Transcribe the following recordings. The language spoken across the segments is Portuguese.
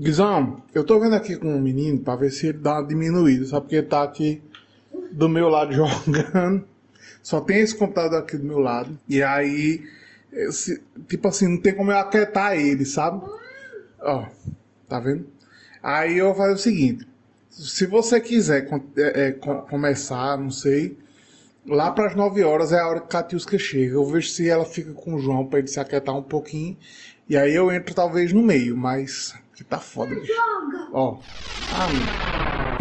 Guizão, eu tô vendo aqui com o menino pra ver se ele dá uma diminuída, sabe? Porque ele tá aqui do meu lado jogando. Só tem esse computador aqui do meu lado. E aí, esse, tipo assim, não tem como eu aquietar ele, sabe? Ó, tá vendo? Aí eu vou fazer o seguinte: se você quiser é, é, co- começar, não sei, lá para as 9 horas é a hora que Catiusca chega. Eu vejo se ela fica com o João para ele se aquietar um pouquinho. E aí eu entro talvez no meio, mas que tá foda, bicho. Ó. Ah.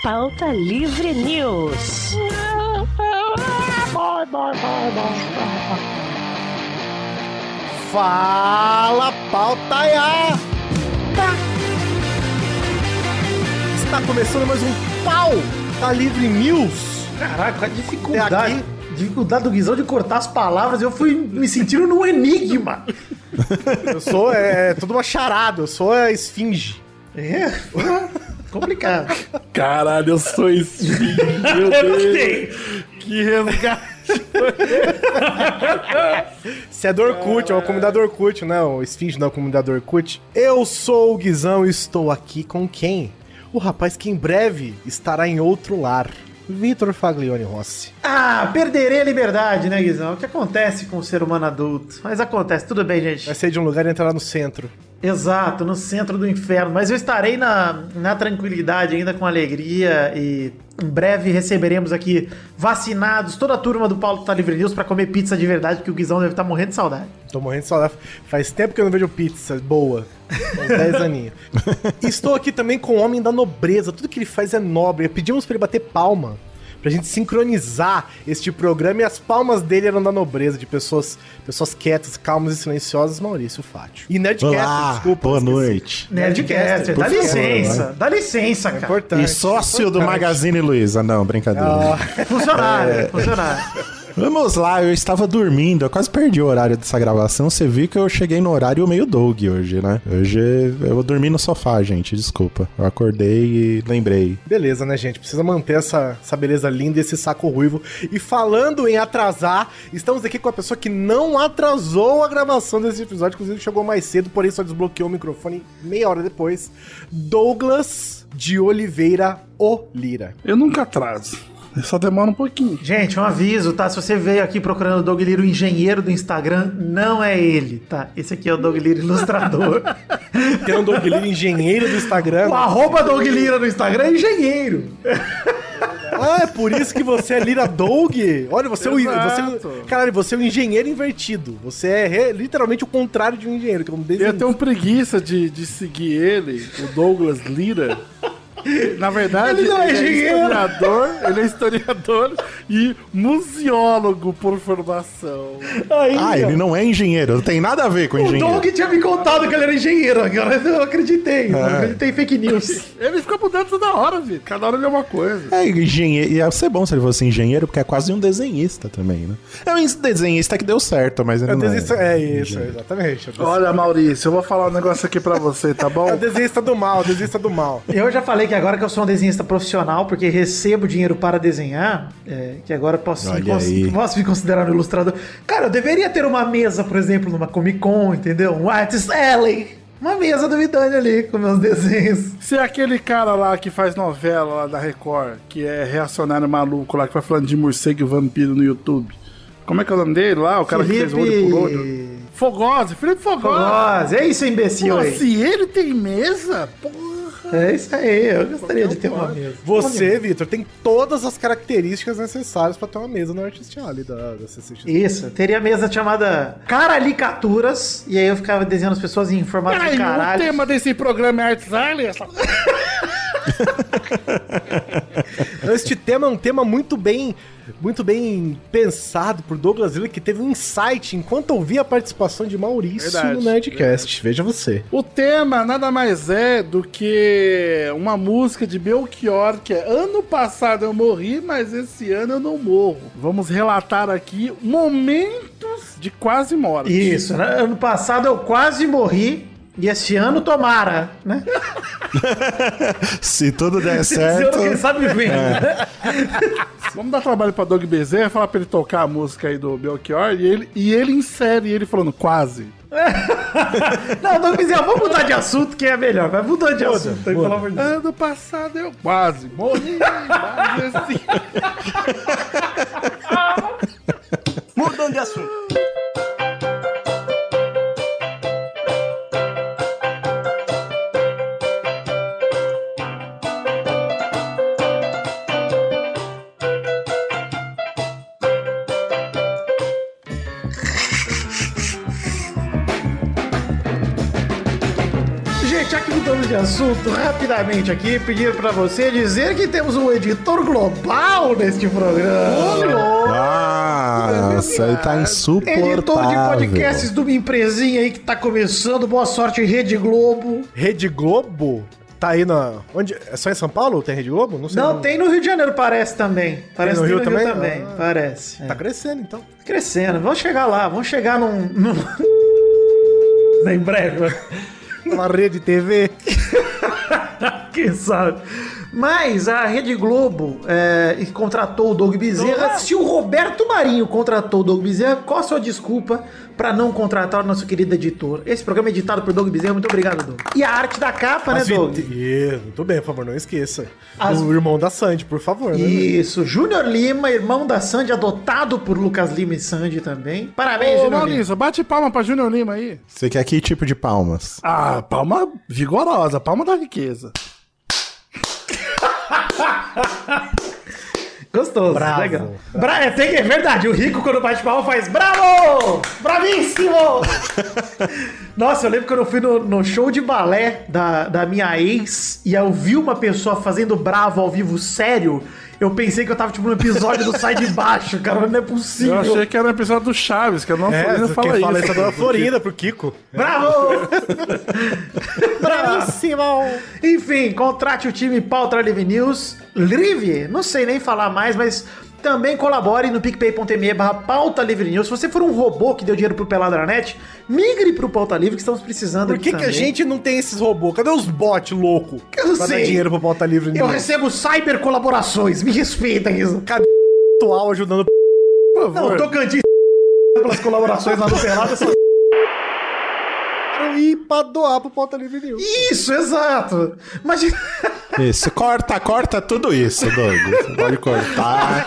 Pauta Livre News. Fala, pautaiá! Está começando mais um Pau Tá Livre News. Caraca, a dificuldade. aqui. Dificuldade do Guizão de cortar as palavras, eu fui me sentindo num enigma. Eu sou é, toda uma charada, eu sou a esfinge. É, complicado. Caralho, eu sou esfinge, meu Deus. Que resgate. Você é do Orkut, é uma comunidade do Orkut, né? O esfinge da comunidade do Orkut. Eu sou o Guizão e estou aqui com quem? O rapaz que em breve estará em outro lar. Vitor Faglione Rossi. Ah, perderei a liberdade, né, Guizão? O que acontece com o ser humano adulto? Mas acontece, tudo bem, gente. Vai sair de um lugar e entrar no centro. Exato, no centro do inferno. Mas eu estarei na, na tranquilidade, ainda com alegria. E em breve receberemos aqui vacinados toda a turma do Paulo Tá Livre News pra comer pizza de verdade, que o Guizão deve estar morrendo de saudade. Tô morrendo de saudade. Faz tempo que eu não vejo pizza boa. Uns 10 aninhos. Estou aqui também com o homem da nobreza. Tudo que ele faz é nobre. Pedimos pra ele bater palma. Pra gente sincronizar este programa e as palmas dele eram da nobreza, de pessoas, pessoas quietas, calmas e silenciosas, Maurício Fátio. E Nerdcast, Olá, desculpa. boa noite. Nerdcast, dá favor, licença, dá licença, É cara. importante. E sócio do importante. Magazine Luiza. Não, brincadeira. Ah, Funcionário, funcionário. Vamos lá, eu estava dormindo, eu quase perdi o horário dessa gravação. Você viu que eu cheguei no horário meio Doug hoje, né? Hoje eu dormi no sofá, gente, desculpa. Eu acordei e lembrei. Beleza, né, gente? Precisa manter essa, essa beleza linda e esse saco ruivo. E falando em atrasar, estamos aqui com a pessoa que não atrasou a gravação desse episódio, inclusive chegou mais cedo, porém só desbloqueou o microfone meia hora depois. Douglas de Oliveira Olira. Eu nunca atraso. Só demora um pouquinho. Gente, um aviso, tá? Se você veio aqui procurando o Doug Lira, o engenheiro do Instagram, não é ele, tá? Esse aqui é o Doug Lira ilustrador. Tem um Doug Lira, engenheiro do Instagram. o arroba Doug Lira no Instagram é engenheiro. Ah, é por isso que você é Lira Doug? Olha, você é o. Exato. Você, caralho, você é um engenheiro invertido. Você é re- literalmente o contrário de um engenheiro, que é um Eu tenho preguiça de, de seguir ele, o Douglas Lira. Na verdade, Ele não é engenheiro. historiador, ele é historiador e museólogo por formação. Aí, Ah, ó. ele não é engenheiro, não tem nada a ver com O engenheiro. Doug tinha me contado que ele era engenheiro, agora eu acreditei. Eu acreditei em fake news. Ele fica mudando toda hora, Vitor. Cada hora ele é uma coisa. É engenheiro. Ia ser bom se ele fosse engenheiro, porque é quase um desenhista também, né? É um desenhista que deu certo, mas ele É, o não desenhista- é isso, engenheiro. exatamente. É o Olha, Maurício, eu vou falar um negócio aqui pra você, tá bom? É o desenhista do mal, o desenhista do mal. Eu já falei que agora que eu sou um desenhista profissional, porque recebo dinheiro para desenhar, é, que agora posso, me cons- posso me considerar um ilustrador. Cara, eu deveria ter uma mesa, por exemplo, numa Comic Con, entendeu? Um Artist Alley. Uma mesa do Vidani ali, com meus desenhos. Se é aquele cara lá que faz novela lá da Record, que é reacionário maluco lá, que vai falando de morcego e vampiro no YouTube. Como é que é o nome dele lá? O cara que fez olho por olho. Fogose, Felipe Fogose. Fogose, é isso, imbecil Pô, aí. se ele tem mesa, porra. É isso aí, eu gostaria de ter uma mesa. Você, Vitor, tem todas as características necessárias pra ter uma mesa no Artist Alley da, da CCXP. Isso, teria mesa chamada Caralicaturas, e aí eu ficava desenhando as pessoas em formato de o caralho. tema desse programa é Arts Alley? Essa... Então, Este tema é um tema muito bem, muito bem pensado por Douglas Lilla, que teve um insight enquanto ouvia a participação de Maurício Verdade, no Nerdcast. Veja você. O tema nada mais é do que uma música de Belchior, que é Ano passado eu morri, mas esse ano eu não morro. Vamos relatar aqui momentos de quase morte. Isso, né? ano passado eu quase morri, e este ano tomara, né? Se tudo der Esse ano, certo. quem sabe vem. né? Vamos dar trabalho pra Doug Bezerra, falar pra ele tocar a música aí do Belchior, e ele, e ele insere ele falando quase. Não, Doug Bezerra, vamos mudar de assunto que é melhor. Vai mudando de Muda, assunto, pelo amor de Deus. Ano passado eu quase morri, mas assim... Mudando de assunto. Mudamos de assunto, rapidamente aqui, pedir pra você dizer que temos um editor global neste programa. Nossa, ele tá insuportável. Editor de podcasts de uma empresinha aí que tá começando. Boa sorte, Rede Globo. Rede Globo tá aí na. Onde? É só em São Paulo? Tem Rede Globo? Não sei. Não, tem no Rio de Janeiro, parece também. Parece no que Rio tem no Rio também? também. Ah. Parece. Tá É. crescendo então. Crescendo. Vamos chegar lá. Vamos chegar num. num... em breve. Uma rede TV. Quem sabe? Mas a Rede Globo é, e contratou o Doug Bezerra. Se o Roberto Marinho contratou o Doug Bezerra, qual a sua desculpa pra não contratar o nosso querido editor? Esse programa é editado por Doug Bezerra. Muito obrigado, Doug. E a arte da capa, As né, Doug? Ih, Muito bem, por favor, não esqueça. As- O irmão da Sandy, por favor. né? Isso, Júnior Lima, irmão da Sandy, adotado por Lucas Lima e Sandy também. Parabéns, Ô, Júnior Lima. Bate palma pra Júnior Lima aí. Você quer que tipo de palmas? Ah, palma vigorosa, palma da riqueza. Gostoso, Bravo. legal. Bra é, tem, é verdade, o rico quando bate palma faz bravo! Bravíssimo! Nossa, eu lembro quando eu fui no, no show de balé da, da minha ex e eu vi uma pessoa fazendo bravo ao vivo sério, eu pensei que eu tava tipo num episódio do Sai de Baixo, cara, não é possível. Eu achei que era um episódio do Chaves, que a nossa É, Florinda fala fala isso. isso é a dona Florinda pro Kiko. Bravo! Bravíssimo! Enfim, contrate o time Pauta Live News. Live, não sei nem falar mais, mas também colabore no picpay.me barra Pauta Livre News. Se você for um robô que deu dinheiro pro Peladranet, migre pro Pauta Livre que estamos precisando Por que, que a gente não tem esses robôs? Cadê os bots loucos? Eu não pra sei. dar dinheiro pro pauta livre Eu News? recebo cyber colaborações, me respeita isso. Cadê o atual ajudando Por Não, favor. Tocantins pelas colaborações lá no Pelada. Ir pra doar pro pauta livre News? Isso, exato. Imagina... Isso, corta, corta tudo isso, Doug. Você pode cortar.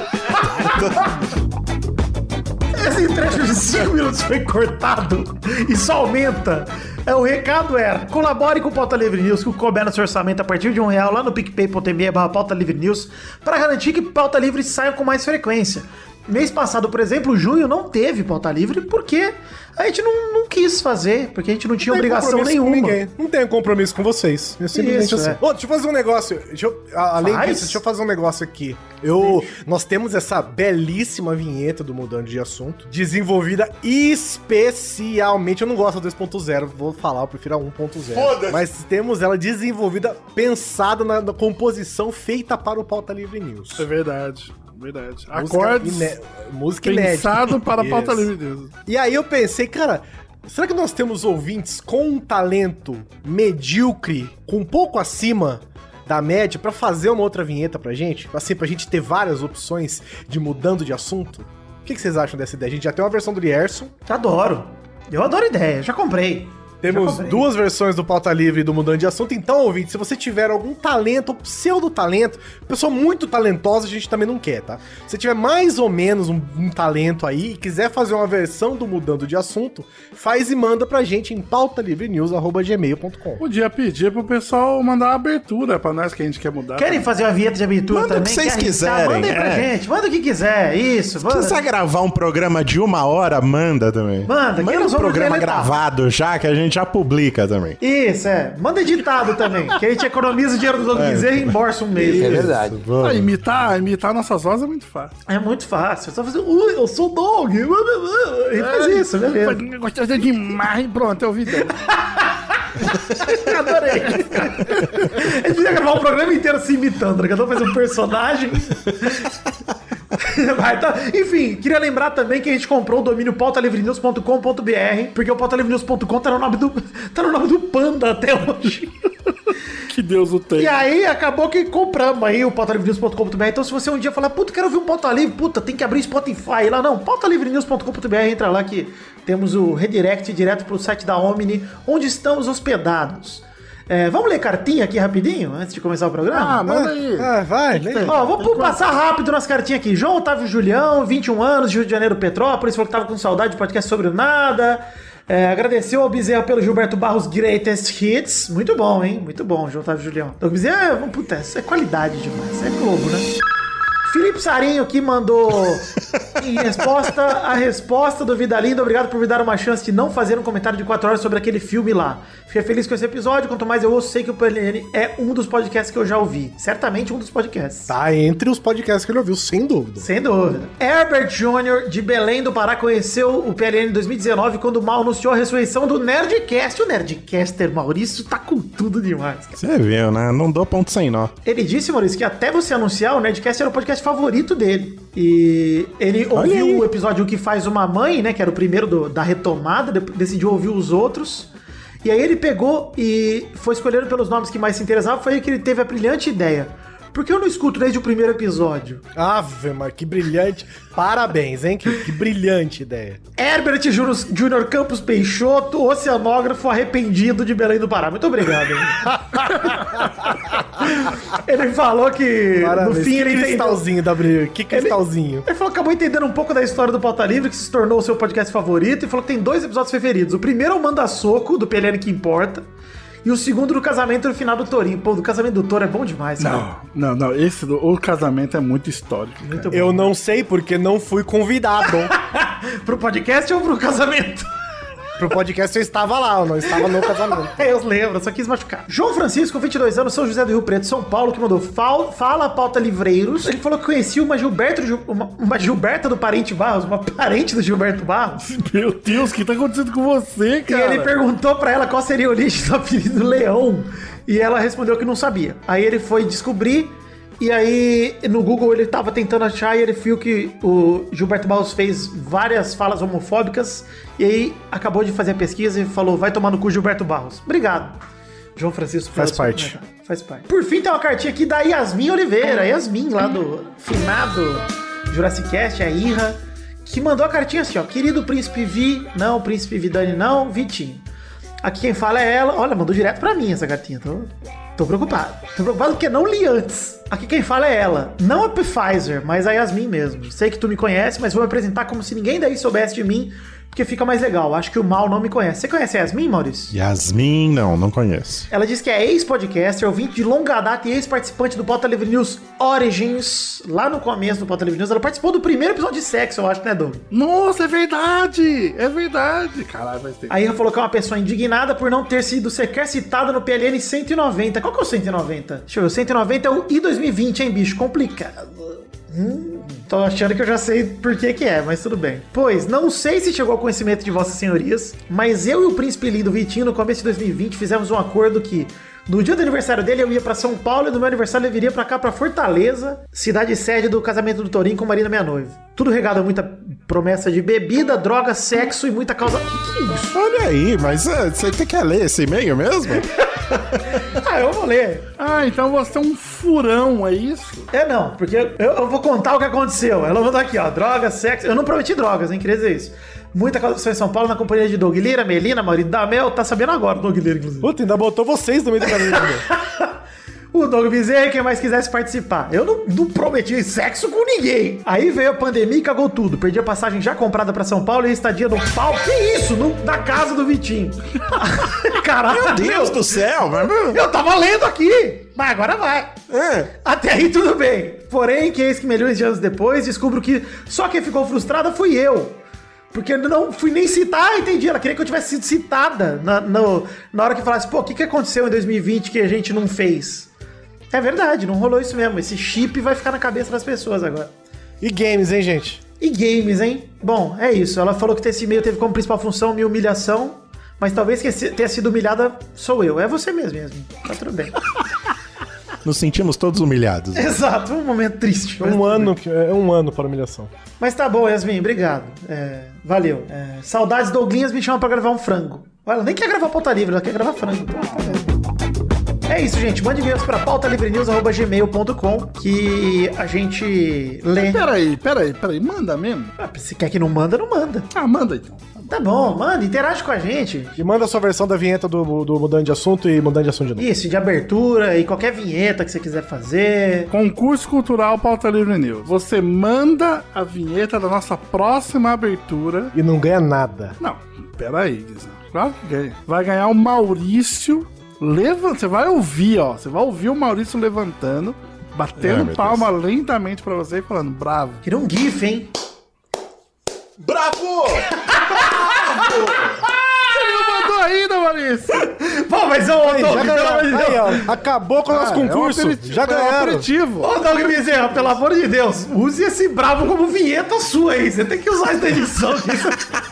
Esse trecho de 5 minutos foi cortado e só aumenta. É, o recado era: colabore com o Pauta Livre News, que couber no seu orçamento a partir de um real lá no picpay.me barra Pauta Livre News, para garantir que Pauta Livre saia com mais frequência. Mês passado, por exemplo, junho não teve Pauta Livre porque a gente não, não quis fazer, porque a gente não tinha Não tem obrigação compromisso com nenhuma. ninguém. Não tenho compromisso com vocês. É simplesmente Isso, assim. é. Ô, deixa eu fazer um negócio. Deixa eu- além Faz. disso, deixa eu fazer um negócio aqui. Eu, nós temos essa belíssima vinheta do Mudando de Assunto, desenvolvida especialmente. Eu não gosto da 2.0, vou falar, eu prefiro a 1.0. Mas temos ela desenvolvida, pensada na, na composição feita para o Pauta Livre News. É verdade, verdade. Música Acordes iné- música inédita. pensado para a pauta livre Deus. E aí eu pensei, cara, será que nós temos ouvintes com um talento medíocre, com um pouco acima da média, pra fazer uma outra vinheta pra gente? Assim, pra gente ter várias opções de mudando de assunto? O que, que vocês acham dessa ideia? A gente já tem uma versão do Lierson, Adoro. Eu adoro ideia, já comprei. Temos duas versões do Pauta Livre e do Mudando de Assunto. Então, ouvinte, se você tiver algum talento, ou pseudo-talento, pessoa muito talentosa, a gente também não quer, tá? Se tiver mais ou menos um, um talento aí e quiser fazer uma versão do Mudando de Assunto, faz e manda pra gente em pautalivrenews.gmail.com. Podia pedir pro pessoal mandar uma abertura pra nós que a gente quer mudar. Querem fazer uma vinheta de abertura Manda o também? que vocês Quer arriscar? quiserem, Manda aí pra é. gente, manda o que quiser. Isso, manda. quiser gravar um programa de uma hora, manda também. Manda, que manda um programa deletar. gravado já, que a gente já publica também. Isso, é. Manda editado também. que a gente economiza o dinheiro do Doug Bezerra e reembolsa um mês. É verdade. Ah, imitar, imitar nossas vozes é muito fácil. É muito fácil. É só fazer. Ui, eu sou o Doug. E faz isso, beleza. Gostoso demais. Pronto, eu ouvi dela. Adorei. A gente podia gravar um programa inteiro se imitando, né? Cada um faz um personagem. Tá. Enfim, queria lembrar também que a gente comprou o domínio pautalivrenews.com.br, porque o pautalivrenews.com tá no nome do tá no nome do Panda até hoje. Que Deus o tenha. E aí acabou que compramos aí o pautalivrenews.com.br. Então se você um dia falar, puta, quero ouvir um pauta livre, puta, tem que abrir Spotify lá. Não, pautalivrenews.com.br, entra lá que temos o redirect direto pro site da Omni, onde estamos hospedados. É, vamos ler cartinha aqui rapidinho, antes de começar o programa? Ah, manda aí. Ah, vai, lê. Ó, vou passar rápido nas cartinhas aqui. João Otávio Julião, 21 anos, Rio de Janeiro, Petrópolis, falou que tava com saudade de podcast sobre o nada. É, agradeceu ao Bezerra pelo Gilberto Barros Greatest Hits. Muito bom, hein? Muito bom, João Otávio Julião. Então, o Bezerra, é- puta, isso é qualidade demais. Isso é Globo, né? Felipe Sarinho que mandou em resposta a resposta do Vida Linda. Obrigado por me dar uma chance de não fazer um comentário de 4 horas sobre aquele filme lá. Fiquei feliz com esse episódio. Quanto mais eu ouço, sei que o PLN é um dos podcasts que eu já ouvi. Certamente um dos podcasts. Tá entre os podcasts que ele ouviu, sem dúvida. Sem dúvida. Herbert Jr., de Belém do Pará, conheceu o PLN em 2019 quando o Mal anunciou a ressurreição do Nerdcast. O Nerdcaster Maurício tá com tudo demais. cara. Você viu, né? Não dou ponto sem nó. Ele disse, Maurício, que até você anunciar, o Nerdcast era o podcast favorito dele. E ele Olha ouviu aí. o episódio O Que Faz Uma Mãe, né? Que era o primeiro do- da retomada, de- decidiu ouvir os outros. E aí ele pegou e foi escolhendo pelos nomes que mais se interessavam. Foi aí que ele teve a brilhante ideia. Por que eu não escuto desde o primeiro episódio? Ave, mas que brilhante. Parabéns, hein? Que, que brilhante ideia. Herbert Júnior Campos Peixoto, oceanógrafo arrependido de Belém do Pará. Muito obrigado. ele falou que Parabéns. no fim que ele cristalzinho da brilhante. Que cristalzinho. Ele falou que acabou entendendo um pouco da história do Pauta Livre, que se tornou o seu podcast favorito, e falou que tem dois episódios preferidos. O primeiro é o Manda Soco, do PLN que importa, e o segundo do casamento no final do Torinho. Pô, do casamento do Toro é bom demais, cara. Não, não, não. Esse do, o casamento é muito histórico. Muito bom. Eu não sei porque não fui convidado. Pro podcast ou pro casamento? Pro podcast eu estava lá, eu não estava no casamento. É, eu lembro, só quis machucar. João Francisco, 22 anos, São José do Rio Preto, São Paulo, que mandou fal- Fala Pauta Livreiros. Ele falou que conhecia uma Gilberto, Gil- uma, uma Gilberta do Parente Barros, uma parente do Gilberto Barros. Meu Deus, o que tá acontecendo com você, E cara? ele perguntou pra ela qual seria o origem do apelido Leão. E ela respondeu que não sabia. Aí ele foi descobrir. E aí, no Google, ele tava tentando achar e ele viu que o Gilberto Barros fez várias falas homofóbicas. E aí, acabou de fazer a pesquisa e falou: vai tomar no cu Gilberto Barros. Obrigado. João Francisco Faz seu parte. comentário. Faz parte. Por fim, tem uma cartinha aqui da Yasmin Oliveira. Yasmin, lá do finado Jurassic Cast, a Irra, que mandou a cartinha assim, ó. Querido Príncipe Vi, não, Príncipe Vidani não, Vitinho. Aqui quem fala é ela. Olha, mandou direto pra mim essa cartinha. Tô, tô preocupado. Tô preocupado porque não li antes. Aqui quem fala é ela. Não a Pfizer, mas a Yasmin mesmo. Sei que tu me conhece, mas vou me apresentar como se ninguém daí soubesse de mim, porque fica mais legal. Acho que o Mal não me conhece. Você conhece a Yasmin, Maurício? Yasmin, não, não conheço. Ela diz que é ex-podcaster, ouvinte de longa data e ex-participante do Pauta Livre News Origins. Lá no começo do Pauta Livre News, ela participou do primeiro episódio de sexo, eu acho, né, Doug? Nossa, é verdade! É verdade! Caralho, vai ter. A Irra falou que é uma pessoa indignada por não ter sido sequer citada no PLN 190. Qual que é o 190? Deixa eu ver, o 190 é o I 2020, hein, bicho? Complicado. Hum, tô achando que eu já sei por que que é, mas tudo bem. Pois, não sei se chegou ao conhecimento de vossas senhorias, mas eu e o príncipe lindo Vitinho, no começo de 2020, fizemos um acordo que no dia do aniversário dele eu ia pra São Paulo e no meu aniversário ele viria pra cá, pra Fortaleza, cidade sede do casamento do Torinho com Marina, minha noiva. Tudo regado a muita promessa de bebida, droga, sexo e muita causa... Que que é isso? Olha aí, mas é, você que quer ler esse e-mail mesmo? Ah, eu vou ler. Ah, então você é um furão, é isso? É não, porque eu, eu vou contar o que aconteceu. Ela mandou aqui, ó, drogas, sexo. Eu não prometi drogas, hein? Queria dizer isso. Muita causa em São Paulo na companhia de Doug Lira, Melina, Maurício Damel. Tá sabendo agora o Doug Lira, inclusive. Puta, ainda botou vocês no meio do caminho. O Doug Bezerra e quem mais quisesse participar. Eu não, não prometi sexo com ninguém. Aí veio a pandemia e cagou tudo. Perdi a passagem já comprada pra São Paulo e a estadia no pau. Que isso? No- na casa do Vitinho. Caralho. Meu Deus do céu. Eu tava lendo aqui. Mas agora vai. É. Até aí tudo bem. Porém, que eis que milhões de anos depois, descubro que só quem ficou frustrada fui eu. Porque eu não fui nem citar, ah, entendi. Ela queria que eu tivesse sido citada na, no- na hora que falasse, pô, o que, que aconteceu em 2020 que a gente não fez? É verdade, não rolou isso mesmo. Esse chip vai ficar na cabeça das pessoas agora. E games, hein, gente? E games, hein? Bom, é isso. Ela falou que esse e-mail teve como principal função minha humilhação, mas talvez quem se- tenha sido humilhada sou eu. É você mesmo, mesmo. Tá tudo bem. Nos sentimos todos humilhados. Exato, um momento triste. Um ano, que- é um ano para humilhação. Mas tá bom, Yasmin, obrigado. É, valeu. É, saudades Douglinhas me chamam pra gravar um frango. Ela nem quer gravar pauta livre, ela quer gravar frango. Pô, tá? É isso, gente. Mande e-mails pra pautalivrenews.gmail.com que a gente lê. Peraí, peraí, peraí. Manda mesmo? Ah, Se quer que não manda, não manda. Ah, manda então. Tá bom, manda, interage com a gente. E manda a sua versão da vinheta do, do Mudando de Assunto e Mudando de Assunto de novo. Isso, de abertura e qualquer vinheta que você quiser fazer. Concurso Cultural Pauta Livre News. Você manda a vinheta da nossa próxima abertura. E não ganha nada. Não, peraí, Guizão. Claro que ganha. Vai ganhar o Maurício. Levanta, você vai ouvir, ó. Você vai ouvir o Maurício levantando, Ai, batendo meu palma lentamente pra você e falando, bravo. Queria um GIF, hein? Bravo! Mandou ainda, Maurício! Pô, mas ô, Aí, Doug, já pelo amor de ganharam. Deus. Aí, ó, acabou com o nosso Ah, é um concurso. aperitivo, já é um ganharam. aperitivo. Ô, Doug Bezerra, pelo amor de Deus, use esse bravo como vinheta sua aí. Você tem que usar isso na edição.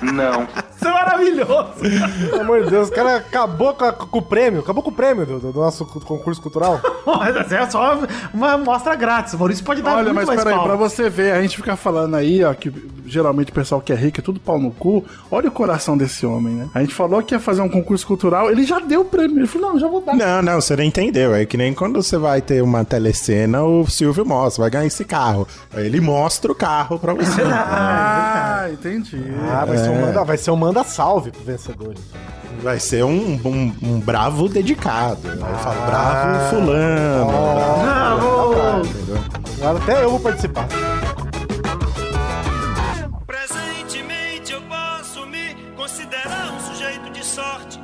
Não. Isso é maravilhoso. Pelo amor de Deus, o cara acabou com, a- com o prêmio. Acabou com o prêmio do, do nosso concurso cultural. Mas é só uma amostra grátis. O Maurício pode dar Olha, muito mas mais peraí, pau. pra você ver, a gente fica falando aí, ó, que geralmente o pessoal que é rico é tudo pau no cu. Olha o coração desse homem, né? A gente falou que ia fazer um concurso cultural, ele já deu o prêmio. Ele falou, não, já vou dar. Não, não, você não entendeu. É que nem quando você vai ter uma telecena, o Silvio mostra, vai ganhar esse carro. Aí ele mostra o carro pra você. Ah, entendi. Ah, vai, ser um manda, vai ser um manda salve pro vencedor. então. Vai ser um, um, um bravo dedicado. Aí eu falo, bravo fulano. bravo- entendeu? Agora até eu vou participar. Presentemente eu posso me considerar um sujeito de sorte,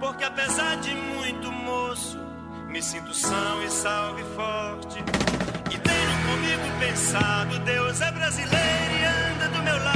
porque apesar de muito moço, me sinto são e salve forte. E tenho comigo pensado, Deus é brasileiro e anda do meu lado,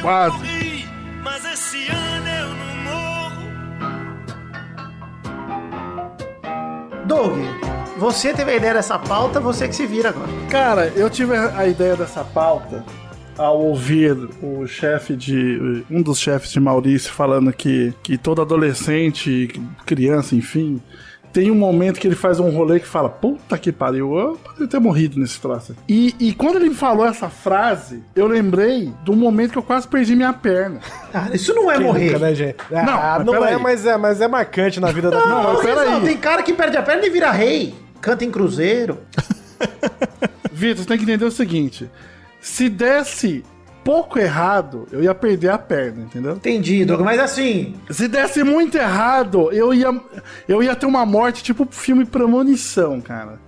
Quase. mas esse ano eu não morro. Doug, você teve a ideia dessa pauta, você que se vira agora. Cara, eu tive a ideia dessa pauta ao ouvir o chefe de. um dos chefes de Maurício falando que, que todo adolescente, criança, enfim. Tem um momento que ele faz um rolê que fala, puta que pariu, eu poderia ter morrido nesse troço. E, e quando ele me falou essa frase, eu lembrei do momento que eu quase perdi minha perna. Cara, isso não é Quem morrer. nunca, né, gente? Ah, mas não, é, mas é, mas é marcante na vida da Não, Não, peraí. não, tem cara que perde a perna e vira rei. Canta em cruzeiro. Vitor, você tem que entender o seguinte: se desse pouco errado, eu ia perder a perna, entendeu? Entendi, Doug, mas assim, Se desse muito errado, eu ia, eu ia ter uma morte tipo filme Premonição, cara.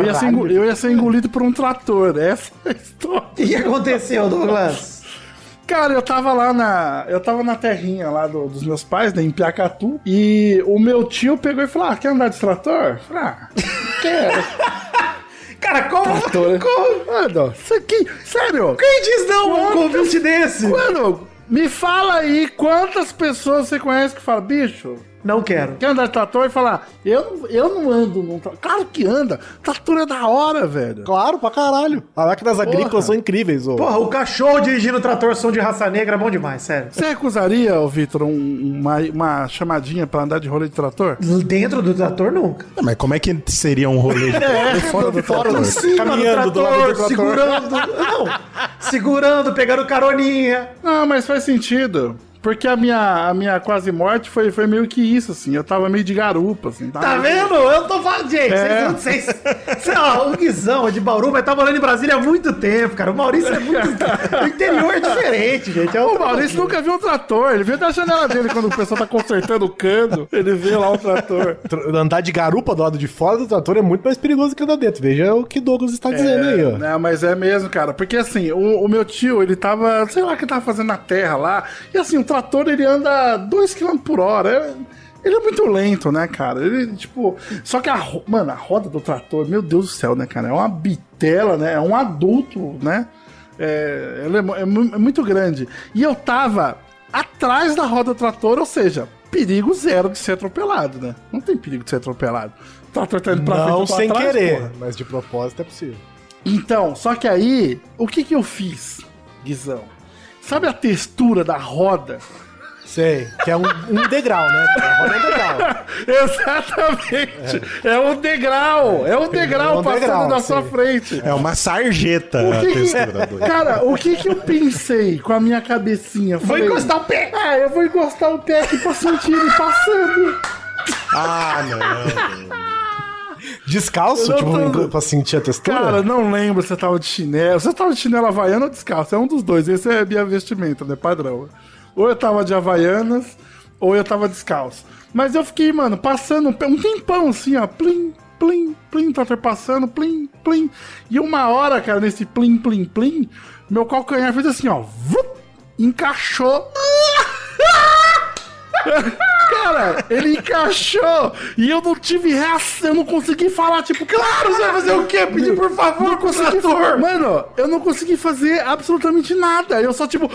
Eu ia, ser eu ia ser engolido por um trator. Essa é a história. o que que aconteceu, Douglas? Cara, eu tava lá na. Eu tava na terrinha lá do- dos meus pais, né, em Piacatu, e o meu tio pegou e falou: Ah, quer andar de trator? Eu falei, ah, quero. Cara, como? Trator. como- Mano, isso aqui, sério. Quem diz não a um convite desse? Mano, me fala aí quantas pessoas você conhece que fala, bicho, Não quero. quer andar de trator e falar, eu, eu não ando num trator. Claro que anda. Trator é da hora, velho. Claro, pra caralho. As máquinas agrícolas são incríveis, ô. Porra, o cachorro dirigindo o trator som de raça negra é bom demais, sério. Você recusaria, ô, Vitor, um- uma, uma chamadinha pra andar de rolê de trator? Dentro do trator, nunca. Ah, Mas como é que seria um rolê de fora do Fora trator? do cima Caminhando do do lado trator, do trator. segurando. Não, segurando, pegando caroninha. Não, mas faz sentido. Porque a minha, a minha quase morte foi, foi meio que isso, assim. Eu tava meio de garupa, assim. Tá tava- vendo? Eu tô falando, gente. É. Vocês, vocês, vocês, ó, o Guizão é de Bauru, mas tá morando em Brasília há muito tempo, cara. O Maurício é muito. o interior é diferente, gente. É O Maurício nunca viu um trator. Ele vê da janela dele quando o pessoal tá consertando o cano. Ele vê lá o trator. Tra- Andar de garupa do lado de fora do trator é muito mais perigoso que andar dentro. Veja o que Douglas está dizendo aí, ó. Não, mas é mesmo, cara. Porque assim, o, o meu tio, ele tava, sei lá o que ele tava fazendo na terra lá. E assim, o trator, ele anda 2 km por hora. É- Ele é muito lento, né, cara? Ele, tipo. Só que a. Mano, a roda do trator, meu Deus do céu, né, cara? É uma bitela, né? É um adulto, né? É, ela é, é é muito grande. E eu tava atrás da roda do trator, ou seja, perigo zero de ser atropelado, né? Não tem perigo de ser atropelado. O trator tá indo pra frente Não pra sem trás, querer, porra. mas de propósito é possível. Então, só que aí, o que que eu fiz, Guizão? Sabe a textura da roda? Sei, que é um, um degrau, né? A roda é um degrau. Exatamente! É, um degrau! É um degrau um passando degrau, na sua sim. frente. É uma sarjeta O a que que- textura do. Cara, o que que eu pensei com a minha cabecinha? Vou Falei, encostar o pé. Ah, eu vou encostar o pé aqui pra sentir ele passando. Ah, não. Descalço, tipo, tô- pra sentir a textura? Cara, não lembro se eu tava de chinelo. Se eu tava de chinelo havaiana ou descalço. É um dos dois. Esse é a minha vestimenta, né? Padrão. Ou eu tava de havaianas, ou eu tava descalço. Mas eu fiquei, mano, passando um tempão assim, ó. Plim, plim, plim, trator passando, plim, plim. E uma hora, cara, nesse plim, plim, plim, meu calcanhar fez assim, ó. vup, encaixou. Cara, ele encaixou e eu não tive reação, eu não consegui falar, tipo, claro, você vai fazer o quê? Pedir por favor, com o trator. Mano, eu não consegui fazer absolutamente nada. Eu só, tipo.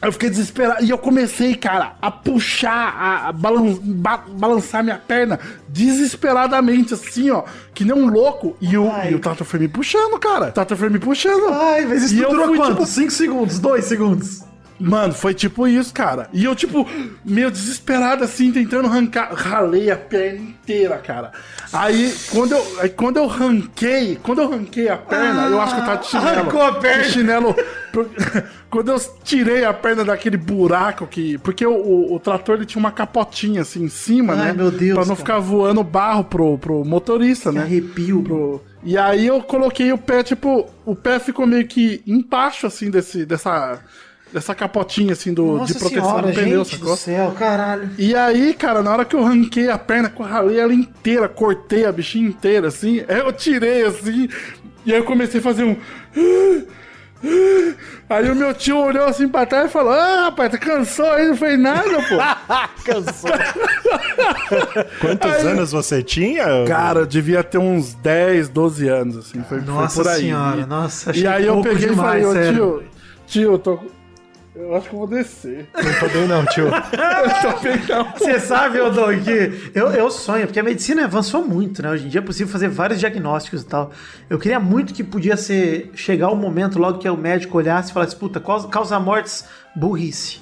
Eu fiquei desesperado. E eu comecei, cara, a puxar, a, a balan- ba- balançar minha perna desesperadamente, assim, ó. Que nem um louco. E o, e o Trator foi me puxando, cara. O Trator foi me puxando. Ai, mas isso E eu durou fui, quanto? tipo, 5 segundos? 2 segundos? Mano, foi tipo isso, cara. E eu, tipo, meio desesperado, assim, tentando arrancar. Ralei a perna inteira, cara. Aí, quando eu, aí, quando eu ranquei, quando eu ranquei a perna, eu acho que eu tava de chinelo. arrancou a perna. De chinelo. quando eu tirei a perna daquele buraco que. Porque o, o- o trator ele tinha uma capotinha assim em cima, Ai, né? meu Deus, Pra não cara. ficar voando barro pro, pro motorista, né? arrepio. Pro- E aí eu coloquei o pé, tipo, o pé ficou meio que embaixo, assim, desse, dessa, dessa capotinha, assim, do, Nossa de proteção senhora, do pneu, gente sacou? do céu, caralho. E aí, cara, na hora que eu ranquei a perna, que eu ralei ela inteira, cortei a bichinha inteira, assim, aí eu tirei, assim, e aí eu comecei a fazer um... Aí o meu tio olhou assim pra trás e falou, ah, rapaz, tu cansou aí, não fez nada, pô. Cansou. Quantos anos você tinha? Cara, eu devia ter uns 10, 12 anos, assim, foi, foi Nossa por aí. senhora, E- nossa, achei E aí eu pouco peguei demais, e falei, ô tio, tio, eu tô. Eu acho que eu vou descer. Não tô bem não, tio. eu tô pegando. Você sabe, ô Doug, que eu, eu sonho, porque a medicina avançou muito, né? Hoje em dia é possível fazer vários diagnósticos e tal. Eu queria muito que podia ser chegar o momento logo que o médico olhasse e falasse, puta, causa, causa mortes, burrice.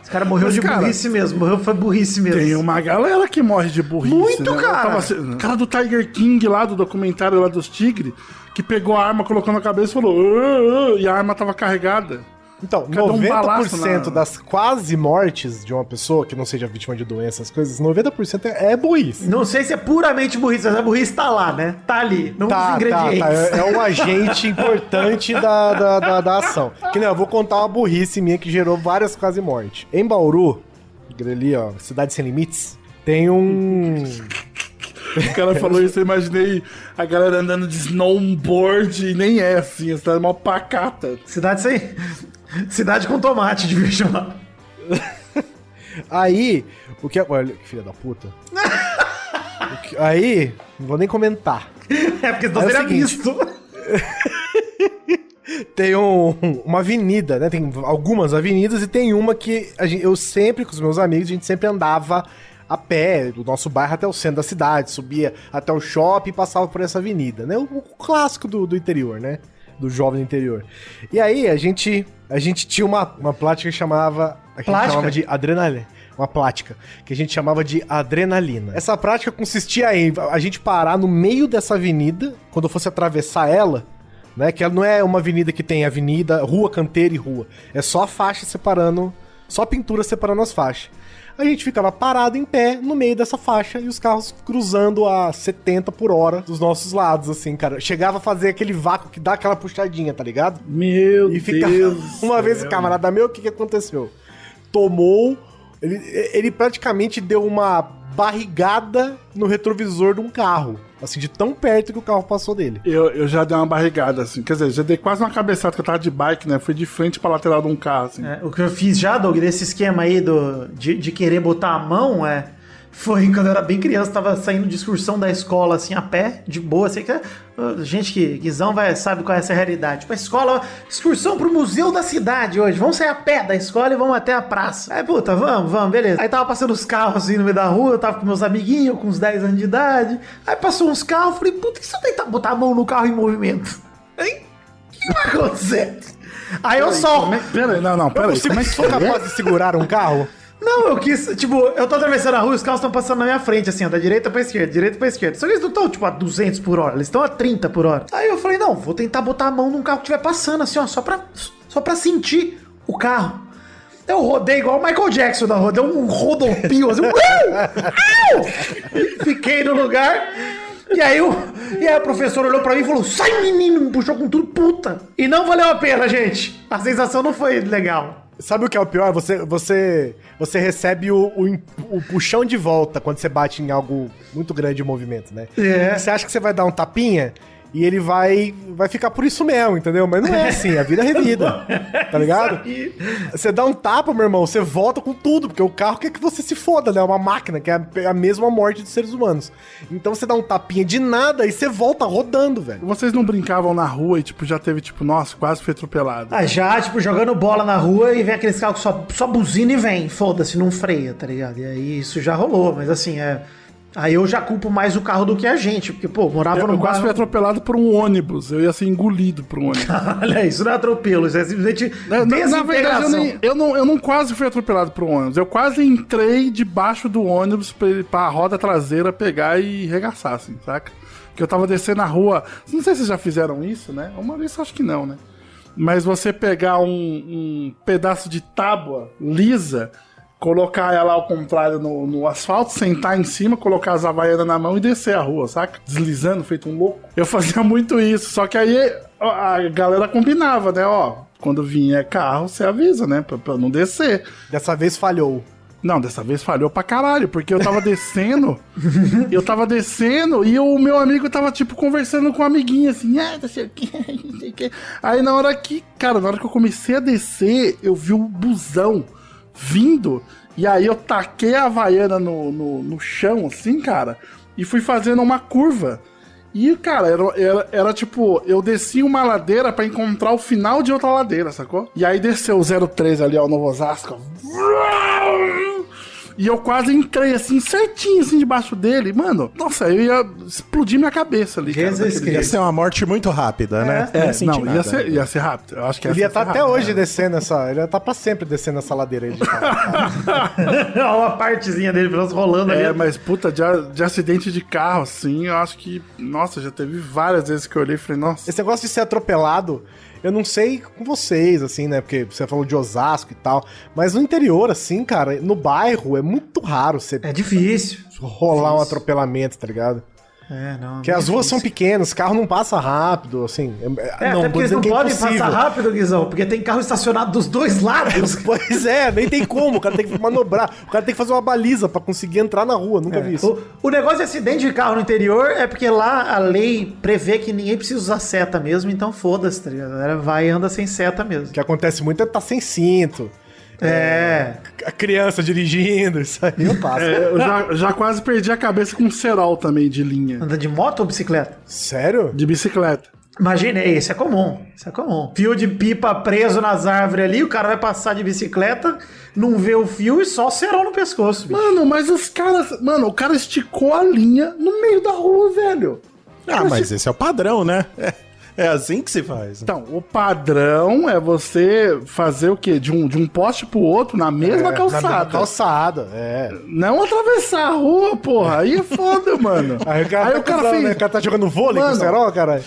Esse cara morreu Mas, de cara, burrice mesmo, morreu foi burrice mesmo. Tem uma galera que morre de burrice. Muito, né? Cara. tava O cara do Tiger King lá, do documentário lá dos tigres, que pegou a arma, colocou na cabeça e falou. "Ah, ah", e a arma tava carregada. Então, Cada um 90% balaço na- das quase mortes de uma pessoa que não seja vítima de doenças, coisas, 90% é, é burrice. Não sei se é puramente burrice, mas a burrice tá lá, né? Tá ali, não Tá, os tá, ingredientes. tá. É, é um agente importante da, da, da, da ação. Que nem eu vou contar uma burrice minha que gerou várias quase mortes. Em Bauru, ali, ó, Cidade Sem Limites, tem um. O cara falou isso, eu imaginei a galera andando de snowboard e nem é assim, a cidade é uma pacata. Cidade sem. Cidade com tomate, devia chamar. Aí, o que. Olha, que filha da puta. Que- Aí, não vou nem comentar. É porque senão É seria seguinte. misto. Tem um- uma avenida, né? Tem algumas avenidas e tem uma que gente- eu sempre, com os meus amigos, a gente sempre andava a pé do nosso bairro até o centro da cidade, subia até o shopping e passava por essa avenida, né? O, o clássico do, do interior, né? Do jovem interior. E aí a gente, a gente tinha uma, uma plática que chamava, Plástica? chamava de adrenalina. Uma plática, que a gente chamava de adrenalina. Essa prática consistia em a gente parar no meio dessa avenida, quando eu fosse atravessar ela, né? Que ela não é uma avenida que tem avenida, rua, canteira e rua. É só a faixa separando, só a pintura separando as faixas. A gente ficava parado em pé no meio dessa faixa e os carros cruzando a 70 por hora dos nossos lados, assim, cara. Chegava a fazer aquele vácuo que dá aquela puxadinha, tá ligado? Meu E fica... Deus. Uma vez, céu. camarada meu, o que, que aconteceu? Tomou. Ele, ele praticamente deu uma barrigada no retrovisor de um carro. Assim, de tão perto que o carro passou dele. Eu, eu já dei uma barrigada, assim. Quer dizer, já dei quase uma cabeçada que eu tava de bike, né? Fui de frente pra lateral de um carro, assim. É, o que eu fiz já, Doug, desse esquema aí do, de, de querer botar a mão é. Foi quando eu era bem criança, tava saindo de excursão da escola, assim, a pé, de boa, assim, que gente que guizão vai, sabe qual é essa realidade. Tipo, a escola, excursão pro museu da cidade hoje, vamos sair a pé da escola e vamos até a praça. Aí, puta, vamos, vamos, beleza. Aí tava passando os carros, assim, no meio da rua, eu tava com meus amiguinhos, com uns 10 anos de idade. Aí passou uns carros, falei, puta, e se eu tentar botar a mão no carro em movimento? Hein? O que vai acontecer? Aí eu só... Pera aí, não, não, pera aí. Como é que sou é? capaz de segurar um carro? Não, eu quis, tipo, eu tô atravessando a rua e os carros estão passando na minha frente, assim, ó, da direita pra esquerda, direita pra esquerda. Só que eles não estão, tipo, a 200 por hora, eles estão a 30 por hora. Aí eu falei, não, vou tentar botar a mão num carro que estiver passando, assim, ó, só pra, só pra sentir o carro. Eu rodei igual o Michael Jackson na rua, deu um rodopio, assim! Au! Fiquei no lugar. E aí, o, e aí a professora olhou pra mim e falou: sai, menino, me puxou com tudo, puta. E não valeu a pena, gente. A sensação não foi legal. Sabe o que é o pior? Você, você, você recebe o, o, o puxão de volta quando você bate em algo muito grande de movimento, né? É. Você acha que você vai dar um tapinha e ele vai, vai ficar por isso mesmo, entendeu? Mas não é assim, a vida é revida, tá ligado? Você dá um tapa, meu irmão, você volta com tudo, porque o carro quer que você se foda, né? É uma máquina, que é a, é a mesma morte dos seres humanos. Então você dá um tapinha de nada e você volta rodando, velho. Vocês não brincavam na rua e, tipo, já teve, tipo, nossa, quase foi atropelado. Ah, já, tipo, jogando bola na rua e vem aqueles carros que só, só buzina e vem, foda-se, não freia, tá ligado? E aí isso já rolou, mas assim, é. Aí eu já culpo mais o carro do que a gente, porque, pô, morava Eu, num eu quase fui atropelado por um ônibus. Eu ia ser engolido por um ônibus. Olha, isso não é atropelo, isso é simplesmente Na, na- verdade, eu, nem- eu não, eu não quase fui atropelado por um ônibus. Eu quase entrei debaixo do ônibus pra, pra roda traseira pegar e regaçar, assim, saca? Que eu tava descendo a rua. Não sei se vocês já fizeram isso, né? Uma vez eu acho que não, né? Mas você pegar um, um pedaço de tábua lisa, colocar ela ao contrário no, no asfalto, sentar em cima, colocar as havaianas na mão e descer a rua, saca? Deslizando, feito um louco. Eu fazia muito isso, só que aí a galera combinava, né? Ó, quando vier carro, você avisa, né? Pra, pra não descer. Dessa vez falhou. Não, dessa vez falhou pra caralho, porque eu tava descendo, eu tava descendo e o meu amigo tava, tipo, conversando com um amiguinho, assim, ah, não sei o que, não sei o que. Aí na hora que, cara, na hora que eu comecei a descer, eu vi o busão vindo, e aí eu taquei a Havaiana no, no, no chão, assim, cara, e fui fazendo uma curva. E, cara, era, era, era tipo, eu desci uma ladeira pra encontrar o final de outra ladeira, sacou? E aí desceu o 03 ali, ó, Novo Osasco. E eu quase entrei assim, certinho, assim, debaixo dele. Mano, nossa, eu ia explodir minha cabeça ali. cara, Ia ser uma morte muito rápida, né? É, ia sentir não, ia ser, ia ser rápido. Eu acho que ia Ele ia estar até rápido. hoje descendo essa. Ele ia estar pra sempre descendo essa ladeira aí de carro. Olha uma partezinha dele pelo menos rolando É, ali. mas puta, de, de acidente de carro, assim, eu acho que, nossa, já teve várias vezes que eu olhei e falei, nossa. Esse negócio de ser atropelado, eu não sei com vocês, assim, né? Porque você falou de Osasco e tal. Mas no interior, assim, cara, no bairro, é muito raro você É difícil. rolar um atropelamento, tá ligado? É, não. Porque as ruas são pequenas, o carro não passa rápido, assim. É, até porque eles não é podem passar rápido, Guizão, porque tem carro estacionado dos dois lados. Pois é, nem tem como, o cara tem que manobrar. O cara tem que fazer uma baliza pra conseguir entrar na rua, nunca vi isso. O, o negócio de acidente de carro no interior é porque lá a lei prevê que ninguém precisa usar seta mesmo, então foda-se, tá ligado? A galera vai e anda sem seta mesmo. O que acontece muito é estar sem cinto. É. A criança dirigindo, isso aí eu passo. É, eu já, já quase perdi a cabeça com cerol também de linha. Anda de moto ou bicicleta? Sério? De bicicleta. Imaginei, isso é comum. Isso é comum. Fio de pipa preso nas árvores ali, o cara vai passar de bicicleta, não vê o fio e só cerol no pescoço. bicho. Mano, mas os caras. Mano, o cara esticou a linha no meio da rua, velho. Ah, mas esse é o padrão, né? É, é assim que se faz. Então, o padrão é você fazer o quê? De um, de um poste pro outro na mesma É, calçada. Na mesma calçada, é. Não atravessar a rua, porra. Aí é foda, mano. Aí o cara, tá casando, né? o cara tá jogando vôlei com Mano. o cerol, caralho.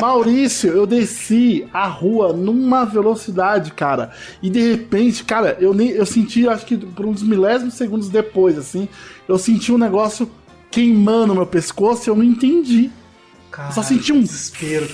Maurício, eu desci a rua numa velocidade, cara. E de repente, cara, eu nem eu senti, acho que por uns milésimos segundos depois, assim, eu senti um negócio queimando meu pescoço e eu não entendi. Eu só senti um desespero.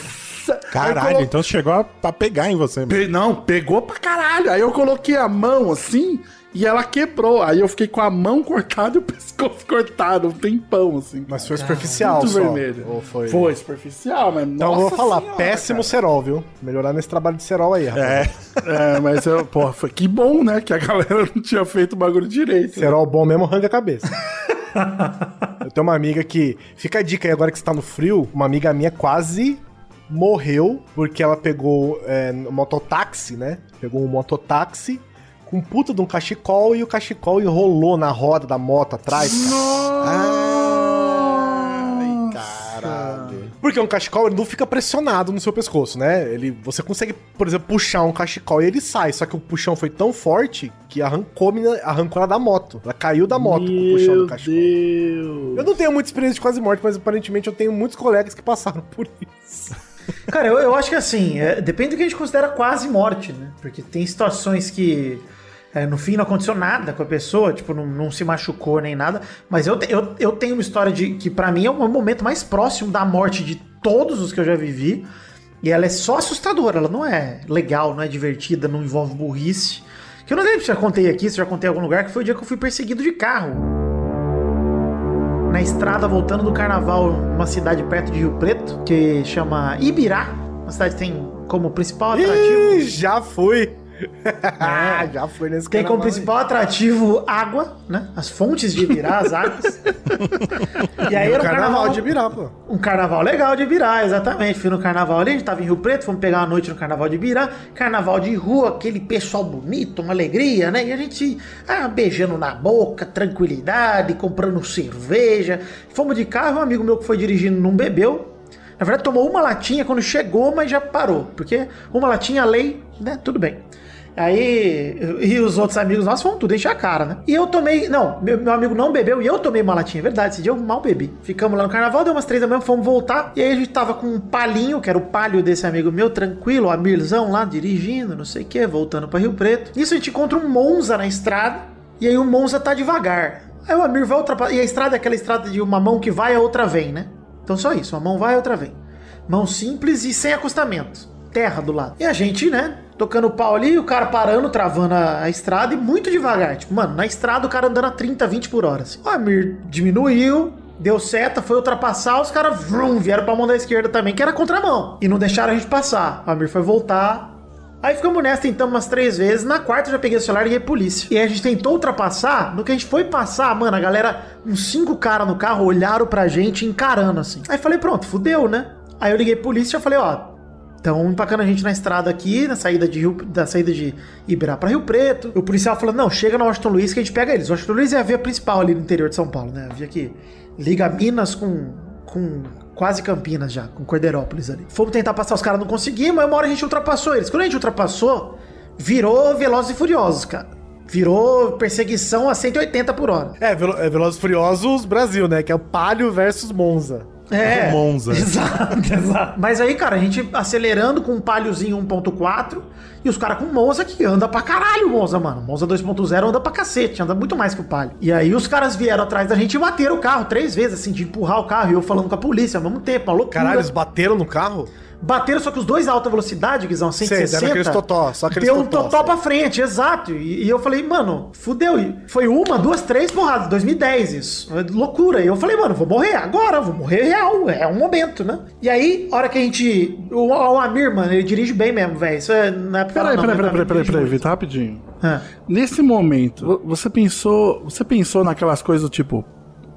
Caralho, então chegou a, a pegar em você. mano. Pe- Não, pegou pra caralho. Aí eu coloquei a mão assim e ela quebrou. Aí eu fiquei com a mão cortada e o pescoço cortado, um tempão, assim. Mas foi superficial Muito só. vermelho. Ou foi... Foi superficial, mas Então eu vou nossa falar, senhora, péssimo cerol, viu? Melhorar nesse trabalho de cerol aí, rapaz. É. É, mas eu, porra, foi que bom, né? Que a galera não tinha feito o bagulho direito. Cerol bom mesmo arranca a cabeça. Eu tenho uma amiga que. Fica a dica aí agora que você tá no frio. Uma amiga minha quase morreu porque ela pegou é, um mototáxi, né? Pegou um mototáxi com um puta de um cachecol e o cachecol enrolou na roda da moto atrás. cara. Ai, caralho. Porque um cachecol ele não fica pressionado no seu pescoço, né? Ele, você consegue, por exemplo, puxar um cachecol e ele sai. Só que o puxão foi tão forte que arrancou, arrancou ela da moto. Ela caiu da moto com o puxão do Meu cachecol. Deus. Eu não tenho muita experiência de quase morte, mas aparentemente eu tenho muitos colegas que passaram por isso. Cara, eu, eu acho que assim, é, depende do que a gente considera quase morte, né? Porque tem situações que é, no fim não aconteceu nada com a pessoa, tipo, não, não se machucou nem nada. Mas eu, eu, eu tenho uma história de que pra mim é o momento mais próximo da morte de todos os que eu já vivi. E ela é só assustadora, ela não é legal, não é divertida, não envolve burrice. Que eu não lembro se já contei aqui, se já contei em algum lugar, que foi o dia que eu fui perseguido de carro. Na estrada, voltando do carnaval, uma cidade perto de Rio Preto, que chama Ibirá. Uma cidade que tem como principal atrativo. Ih, já fui. já fui nesse Tem como carnaval aí. principal atrativo água, né? As fontes de Ibirá, as águas. e aí E era um carnaval de Ibirá, pô. Um carnaval legal de Ibirá, exatamente. Fui no carnaval ali, a gente tava em Rio Preto, fomos pegar uma noite no carnaval de Ibirá. Carnaval de rua, aquele pessoal bonito, uma alegria, né? E a gente ah, beijando na boca, tranquilidade, comprando cerveja. Fomos de carro, um amigo meu que foi dirigindo não bebeu. Na verdade, tomou uma latinha quando chegou, mas já parou. Porque uma latinha, lei, né? Tudo bem. Aí, e os outros amigos nossos vão tudo encher a cara, né? E eu tomei, não, meu, meu amigo não bebeu e eu tomei uma latinha, é verdade, esse dia eu mal bebi. Ficamos lá no carnaval, deu umas três da manhã, fomos voltar, e aí a gente tava com um palhinho, que era o palio desse amigo meu, tranquilo, o Amirzão lá, dirigindo, não sei o que, voltando pra Rio Preto. Nisso a gente encontra um Monza na estrada, e aí o Monza tá devagar. Aí o Amir vai ultrapassar, e a estrada é aquela estrada de uma mão que vai, a outra vem, né? Então só isso, uma mão vai, a outra vem. Mão simples e sem acostamento. Terra do lado. E a gente, né, tocando pau ali, o cara parando, travando a, a estrada e muito devagar. Tipo, mano, na estrada o cara andando a 30, 20 por hora. Assim. O Amir diminuiu, deu seta, foi ultrapassar, os caras vrum, vieram pra mão da esquerda também, que era contramão. E não deixaram a gente passar. O Amir foi voltar. Aí ficamos nessa, tentamos umas três vezes. Na quarta eu já peguei o celular e liguei polícia. E aí a gente tentou ultrapassar. No que a gente foi passar, mano, a galera, uns cinco caras no carro olharam pra gente encarando assim. Aí falei, pronto, fudeu, né? Aí eu liguei polícia e falei, ó, Estão empacando a gente na estrada aqui, na saída de Rio, da saída de Ibirá para Rio Preto. O policial falou: não, chega no Washington Luiz que a gente pega eles. Washington Luiz é a via principal ali no interior de São Paulo, né? A via que liga Minas com, com quase Campinas já, com Cordeirópolis ali. Fomos tentar passar, os caras não conseguimos, mas uma hora a gente ultrapassou eles. Quando a gente ultrapassou, virou Velozes e Furiosos, cara. Virou perseguição a 180 por hora. É, Velo- é Velozes e Furiosos Brasil, né? Que é o Palio versus Monza. É. Monza. Exato, exato. Mas aí, cara, a gente acelerando com um paliozinho 1.4 e os caras com Monza que anda pra caralho, Monza, mano. Monza 2.0 anda pra cacete, anda muito mais que o Palio. E aí os caras vieram atrás da gente e bateram o carro três vezes, assim, de empurrar o carro e eu falando com a polícia ao mesmo tempo, uma loucura. Caralho, eles bateram no carro? Bateram, só que os dois alta velocidade, Guizão, a 160. deram aqueles totó, só aqueles Deu um totó, totó sei. pra frente, exato. E, e eu falei, mano, fudeu. E foi uma, duas, três porradas, 2010 isso. É loucura. E eu falei, mano, vou morrer agora, vou morrer real. É um momento, né? E aí, a hora que a gente. O, o Amir, mano, ele dirige bem mesmo, velho. Isso é, não é pra Peraí, falar, não, peraí, né? peraí, peraí, peraí. Vitor, rapidinho. Ah. Nesse momento, vo- você pensou, você pensou naquelas coisas do tipo,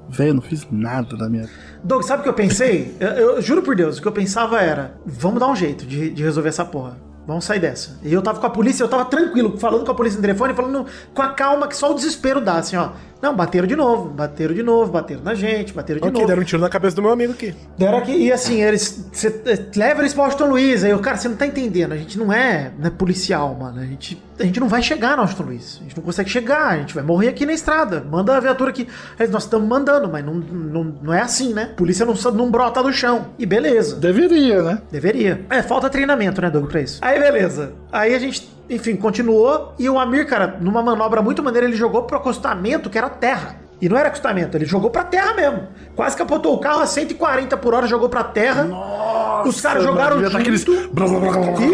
velho, não fiz nada da minha. Doug, sabe o que eu pensei? Eu, eu juro por Deus, o que eu pensava era: vamos dar um jeito de, de resolver essa porra. Vamos sair dessa. E eu tava com a polícia, eu tava tranquilo, falando com a polícia no telefone, falando com a calma que só o desespero dá, assim, ó. Não, bateram de novo, bateram de novo, bateram na gente, bateram de Ok, novo. deram um tiro na cabeça do meu amigo aqui. Deram aqui, e assim, eles. Cê, eh, leva eles pro Washington Luiz. Aí eu, cara, você não tá entendendo. A gente não é, não é policial, mano. A gente, a gente não vai chegar no Washington Luiz. A gente não consegue chegar. A gente vai morrer aqui na estrada. Manda a viatura aqui. Aí nós estamos mandando, mas não, não, não é assim, né? Polícia não, não brota do chão. E beleza. Deveria, né? Deveria. É, falta treinamento, né, Doug, pra isso. Aí, beleza. Aí a gente, enfim, continuou. E o Amir, cara, numa manobra muito maneira, ele jogou pro acostamento, que era terra. E não era acostamento, ele jogou pra terra mesmo. Quase capotou o carro a 140 por hora, jogou pra terra. Nossa, Os caras jogaram devia junto. tá aqueles-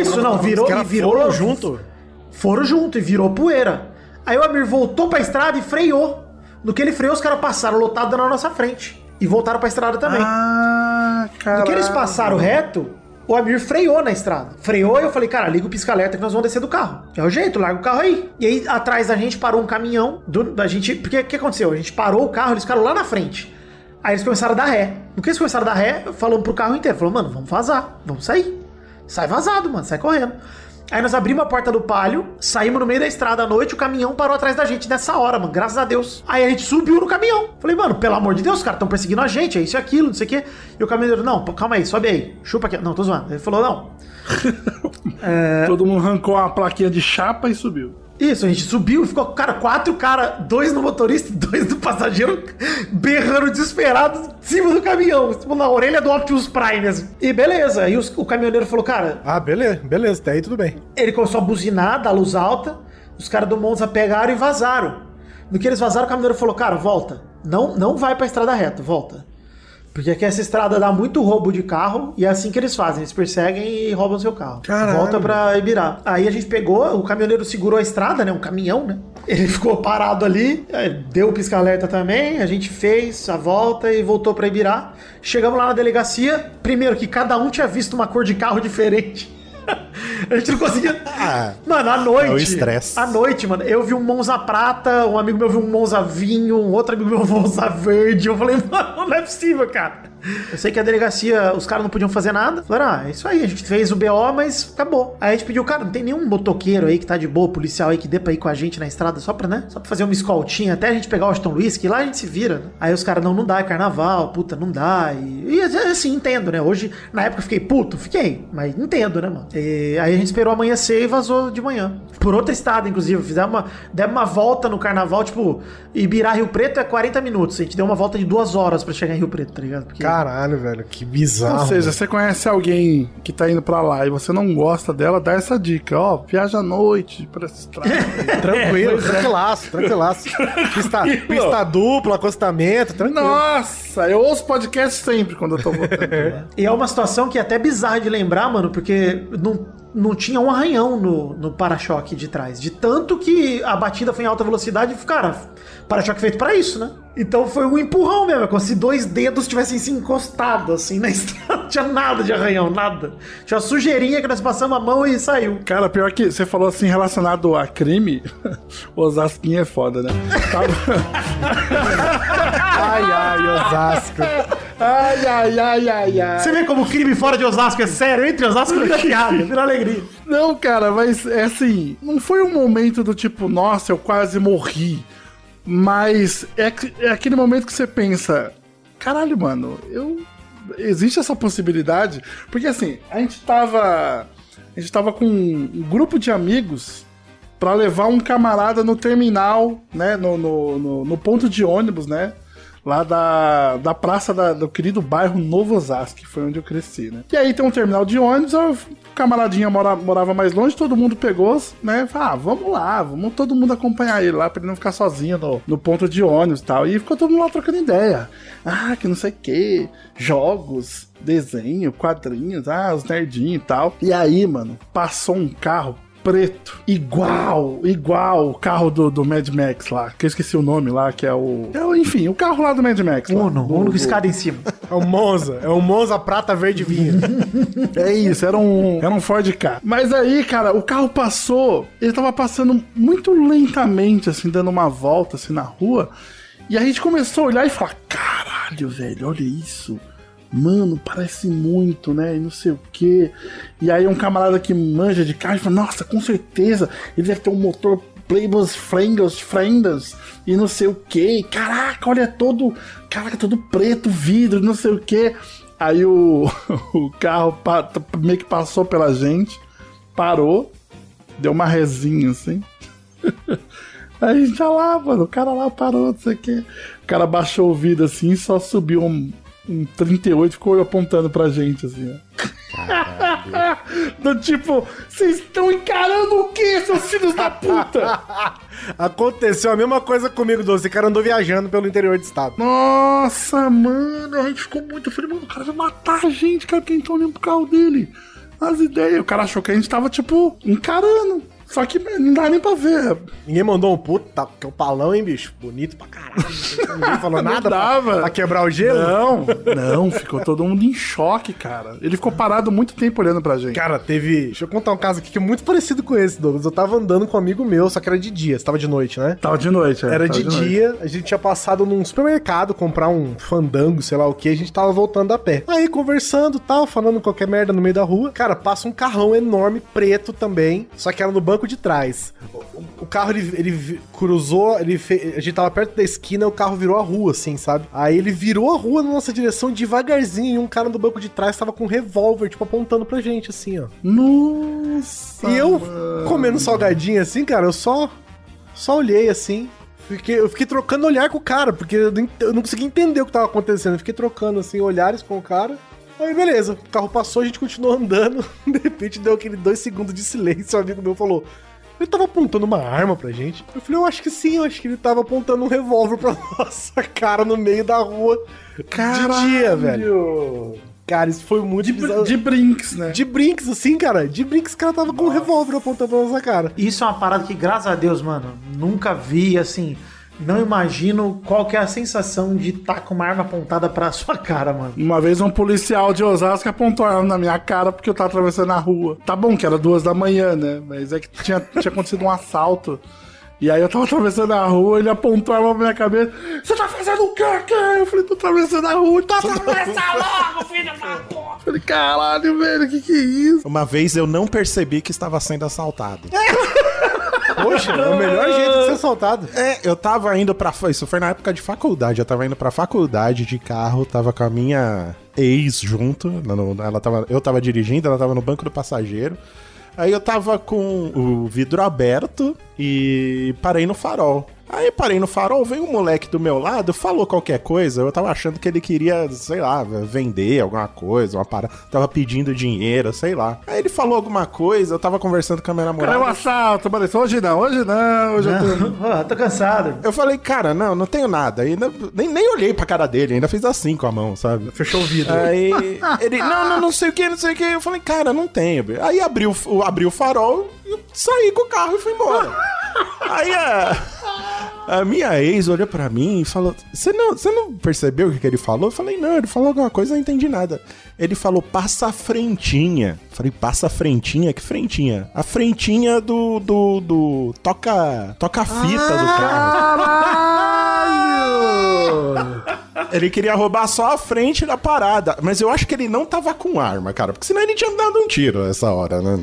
Isso, não, virou e virou foram junto. Foram junto e virou poeira. Aí o Amir voltou pra estrada e freou. No que ele freou, os caras passaram lotado na nossa frente. E voltaram pra estrada também. Ah, cara. No que eles passaram reto, O Amir freou na estrada. Freou e eu falei, cara, liga o pisca-alerta que nós vamos descer do carro. É o jeito, larga o carro aí. E aí, atrás da gente parou um caminhão do- da gente. Porque o que aconteceu? A gente parou o carro, eles ficaram lá na frente. Aí eles começaram a dar ré. No que eles começaram a dar ré, falamos pro carro inteiro: falou, mano, vamos vazar, vamos sair. Sai vazado, mano, sai correndo. Aí nós abrimos a porta do palio, saímos no meio da estrada à noite, o caminhão parou atrás da gente nessa hora, mano, graças a Deus. Aí a gente subiu no caminhão. Falei, mano, pelo amor de Deus, os caras estão perseguindo a gente, é isso e aquilo, não sei o quê. E o caminhoneiro, não, calma aí, sobe aí, chupa aqui. Não, tô zoando. Ele falou, não. Todo mundo arrancou uma plaquinha de chapa e subiu. Isso, a gente subiu e ficou, cara, quatro caras, dois no motorista e dois no passageiro, berrando desesperado em cima do caminhão, tipo, na orelha do Optimus Prime mesmo. E beleza, aí os- o caminhoneiro falou, cara, Ah, beleza, beleza, até aí tudo bem. Ele começou a buzinar, dar luz alta. Os caras do Monza pegaram e vazaram. No que eles vazaram, o caminhoneiro falou: Cara, volta. Não, não vai pra estrada reta, volta. Porque aqui essa estrada dá muito roubo de carro e é assim que eles fazem. Eles perseguem e roubam seu carro. Caralho. Volta pra Ibirá. Aí a gente pegou, o caminhoneiro segurou a estrada, né? Um caminhão, né? Ele ficou parado ali, deu o pisca-alerta também. A gente fez a volta e voltou pra Ibirá. Chegamos lá na delegacia. Primeiro que cada um tinha visto uma cor de carro diferente. A gente não conseguia. Ah, Mano, à noite. É o estresse. À noite, mano. Eu vi um Monza prata, um amigo meu viu um Monza vinho, um outro amigo meu viu um Monza verde. Eu falei, mano, não é possível, cara. Eu sei que a delegacia, os caras não podiam fazer nada. Falaram, ah, é isso aí, a gente fez o BO, mas acabou. Aí a gente pediu, cara, não tem nenhum motoqueiro aí que tá de boa, policial aí que dê pra ir com a gente na estrada só pra, né? Só pra fazer uma escoltinha até a gente pegar o Aston Luiz, que lá a gente se vira, né? Aí os caras, não, não dá, é carnaval, puta, não dá. E, e assim, entendo, né? Hoje, na época eu fiquei puto, fiquei, mas entendo, né, mano? E aí a gente esperou amanhecer e vazou de manhã. Por outro estado, inclusive, fizemos uma, demos uma volta no carnaval, tipo, Ibirá Rio Preto é 40 minutos. A gente deu uma volta de duas horas pra chegar em Rio Preto, tá ligado? Porque caralho, velho, que bizarro. Ou seja, você conhece alguém que tá indo pra lá e você não gosta dela, dá essa dica, ó, viaja à noite pra essa estrada. tranquilo, tranquilaço, tranquilaço. Pista, pista dupla, acostamento, tranquilo. Nossa, eu ouço podcast sempre quando eu tô voltando. E é uma situação que é até bizarra de lembrar, mano, porque não, não tinha um arranhão no, no para-choque de trás. De tanto que a batida foi em alta velocidade, cara, para-choque feito pra isso, né? Então foi um empurrão mesmo, é como se dois dedos tivessem se encostado assim na estrada. Não tinha nada de arranhão, nada. Tinha uma sujeirinha que nós passamos a mão e saiu. Cara, pior que você falou assim relacionado a crime, o Osasquinho é foda, né? Ai, ai, Osasco. Ai, ai, ai, ai, ai. Você vê como o crime fora de Osasco é sério, entre Osasco e piada, vira alegria. Não, cara, mas é assim, não foi um momento do tipo, nossa, eu quase morri. Mas é, é aquele momento que você pensa, caralho, mano, eu. Existe essa possibilidade? Porque assim, a gente tava. A gente tava com um grupo de amigos pra levar um camarada no terminal, né? No, no, no- no ponto de ônibus, né? Lá da, da praça da- do querido bairro Novo Osasco, que foi onde eu cresci, né? E aí tem um terminal de ônibus, o camaradinha mora- morava mais longe, todo mundo pegou, né? Falou, ah, vamos lá, vamos todo mundo acompanhar ele lá pra ele não ficar sozinho no, no ponto de ônibus e tal. E ficou todo mundo lá trocando ideia. Ah, que não sei o que, jogos, desenho, quadrinhos, ah, os nerdinhos e tal. E aí, mano, passou um carro preto, igual, igual o carro do, do Mad Max lá, que eu esqueci o nome lá, que é o... É o enfim, o carro lá do Mad Max. lá. Uno, Do- Uno com escada em cima. É o Monza, é o Monza prata verde vinho. É isso, era um, era um Ford K. Mas aí, cara, o carro passou, ele tava passando muito lentamente, assim, dando uma volta, assim, na rua. E a gente começou a olhar e falar: caralho, velho, olha isso. Mano, parece muito, né? E não sei o quê. E aí um camarada que manja de carro falou: nossa, com certeza, ele deve ter um motor Playbus Frangles, Frendas e não sei o que. Caraca, olha todo. Caraca, todo preto, vidro, não sei o que. Aí o, o carro meio que passou pela gente, parou, deu uma resinha assim. Aí a gente já lá, mano, o cara lá parou, não sei o que. O cara baixou o vidro assim e só subiu um, um 38 e ficou apontando pra gente assim, ó. Do tipo, vocês estão encarando o quê, seus filhos da puta? Aconteceu a mesma coisa comigo, Doce. Esse cara andou viajando pelo interior do estado. Nossa, mano, a gente ficou muito. Eu falei, mano, o cara vai matar a gente, cara, quem tá olhando pro carro dele. As ideias. O cara achou que a gente tava, tipo, encarando. Só que não dá nem pra ver. Ninguém mandou um puta, que é o palão, hein, bicho? Bonito pra caralho. Ninguém falou nada pra, dava. pra quebrar o gelo. Não, não, ficou todo mundo em choque, cara. Ele ficou parado muito tempo olhando pra gente. Cara, teve. Deixa eu contar um caso aqui que é muito parecido com esse, Douglas. Eu tava andando com um amigo meu, só que era de dia. Você tava de noite, né? Tava de noite, é, Era de noite. dia, a gente tinha passado num supermercado comprar um fandango, sei lá o que, a gente tava voltando a pé. Aí conversando tal, falando qualquer merda no meio da rua. Cara, passa um carrão enorme, preto também, só que era no banco de trás. O, o carro ele, ele cruzou, ele fe- a gente tava perto da esquina, o carro virou a rua, assim, sabe? Aí ele virou a rua na nossa direção devagarzinho e um cara no banco de trás tava com um revólver, tipo, apontando pra gente, assim, ó. Nossa. E eu, mano. comendo salgadinho assim, cara, eu só. Só olhei assim. Fiquei, eu fiquei trocando olhar com o cara, porque eu não, eu não conseguia entender o que tava acontecendo. Eu fiquei trocando assim, olhares com o cara. Aí beleza, o carro passou, a gente continuou andando. De repente deu aquele dois segundos de silêncio. Um amigo meu falou: Ele tava apontando uma arma pra gente? Eu falei: Eu acho que sim, eu acho que ele tava apontando um revólver pra nossa cara no meio da rua. De dia, velho. Cara, isso foi muito De, bizarro. de brinks, né? De brinks, assim, cara. De brinks, o cara tava com um revólver apontando na nossa cara. Isso é uma parada que, graças a Deus, mano, nunca vi, assim. Não imagino qual que é a sensação de estar com uma arma apontada pra sua cara, mano. Uma vez um policial de Osasco apontou a arma na minha cara porque eu tava atravessando a rua. Tá bom que era duas da manhã, né? Mas é que tinha, tinha acontecido um assalto. E aí eu tava atravessando a rua, ele apontou a arma pra minha cabeça. Você tá fazendo o quê, cara? Eu falei, tô atravessando a rua. Tá atravessando logo, filho da porra. Eu falei, caralho, velho, que que é isso? Uma vez eu não percebi que estava sendo assaltado. Poxa, é o melhor jeito de ser assaltado. É, eu tava indo pra. Isso foi na época de faculdade. Eu tava indo pra faculdade de carro, tava com a minha ex junto. Ela tava, eu tava dirigindo, ela tava no banco do passageiro. Aí eu tava com o vidro aberto e parei no farol. Aí parei no farol, veio um moleque do meu lado, falou qualquer coisa. Eu tava achando que ele queria, sei lá, vender alguma coisa, uma parada. Tava pedindo dinheiro, sei lá. Aí ele falou alguma coisa, eu tava conversando com a minha namorada. Cara, é um assalto, Maurício. Hoje não, hoje não, hoje eu tô. Tô cansado. Eu falei, cara, não, não tenho nada. Ainda, nem, nem olhei pra cara dele, ainda fiz assim com a mão, sabe? Fechou o vidro. Aí ele, não, não, não sei o que, não sei o que. Eu falei, cara, não tenho. Aí abriu, o- abriu o farol e saí com o carro e fui embora. Aí a, a minha ex olhou pra mim e falou: Você não, não percebeu o que, que ele falou? Eu falei, não, ele falou alguma coisa, eu não entendi nada. Ele falou, passa a frentinha. Eu falei, passa a frentinha? Que frentinha? A frentinha do. do. do toca. toca fita do carro. Caralho! Ele queria roubar só a frente da parada. Mas eu acho que ele não tava com arma, cara. Porque senão ele tinha dado um tiro nessa hora, né?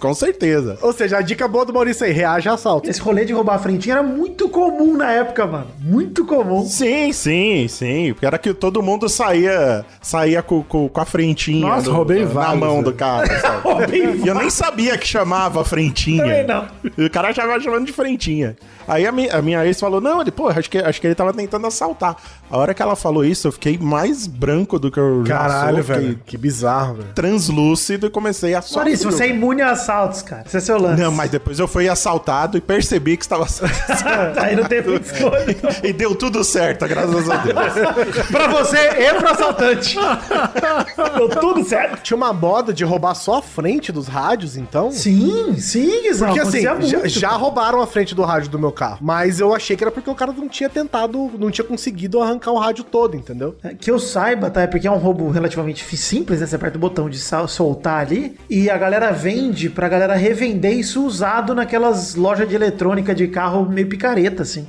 Com certeza. Ou seja, a dica boa do Maurício aí, reage a assalto. Esse rolê de roubar a frentinha era muito comum na época, mano. Muito comum. Sim, sim, sim. Porque era que todo mundo saía saía com, com, com a frentinha Nossa, do- roubei na vários, mão do cara. sabe? E eu nem sabia que chamava frentinha. Também não. E o cara já chamando de frentinha. Aí a, mi- a minha ex falou: Não, ele, pô, acho que, acho que ele tava tentando assaltar. A hora que ela falou isso, eu fiquei mais branco do que eu já Caralho, sou, fiquei velho. Que bizarro, velho. translúcido e comecei a só. Maurício, você é imune a assaltos, cara. Esse é seu lance. Não, mas depois eu fui assaltado e percebi que estava Aí não muita escolha. E deu tudo certo, graças a Deus. pra você e pro assaltante. Deu tudo certo. Tinha uma moda de roubar só a frente dos rádios, então? Sim, sim, Guizão. Porque assim, já, muito, já cara. roubaram a frente do rádio do meu carro. Mas eu achei que era porque o cara não tinha tentado, não tinha conseguido arrancar o rádio todo, entendeu? É, Que eu saiba, tá? É porque é um roubo relativamente simples, né? Você aperta o botão de sal- soltar ali e a galera vende pra galera revender isso usado naquelas lojas de eletrônica de carro meio picareta, assim.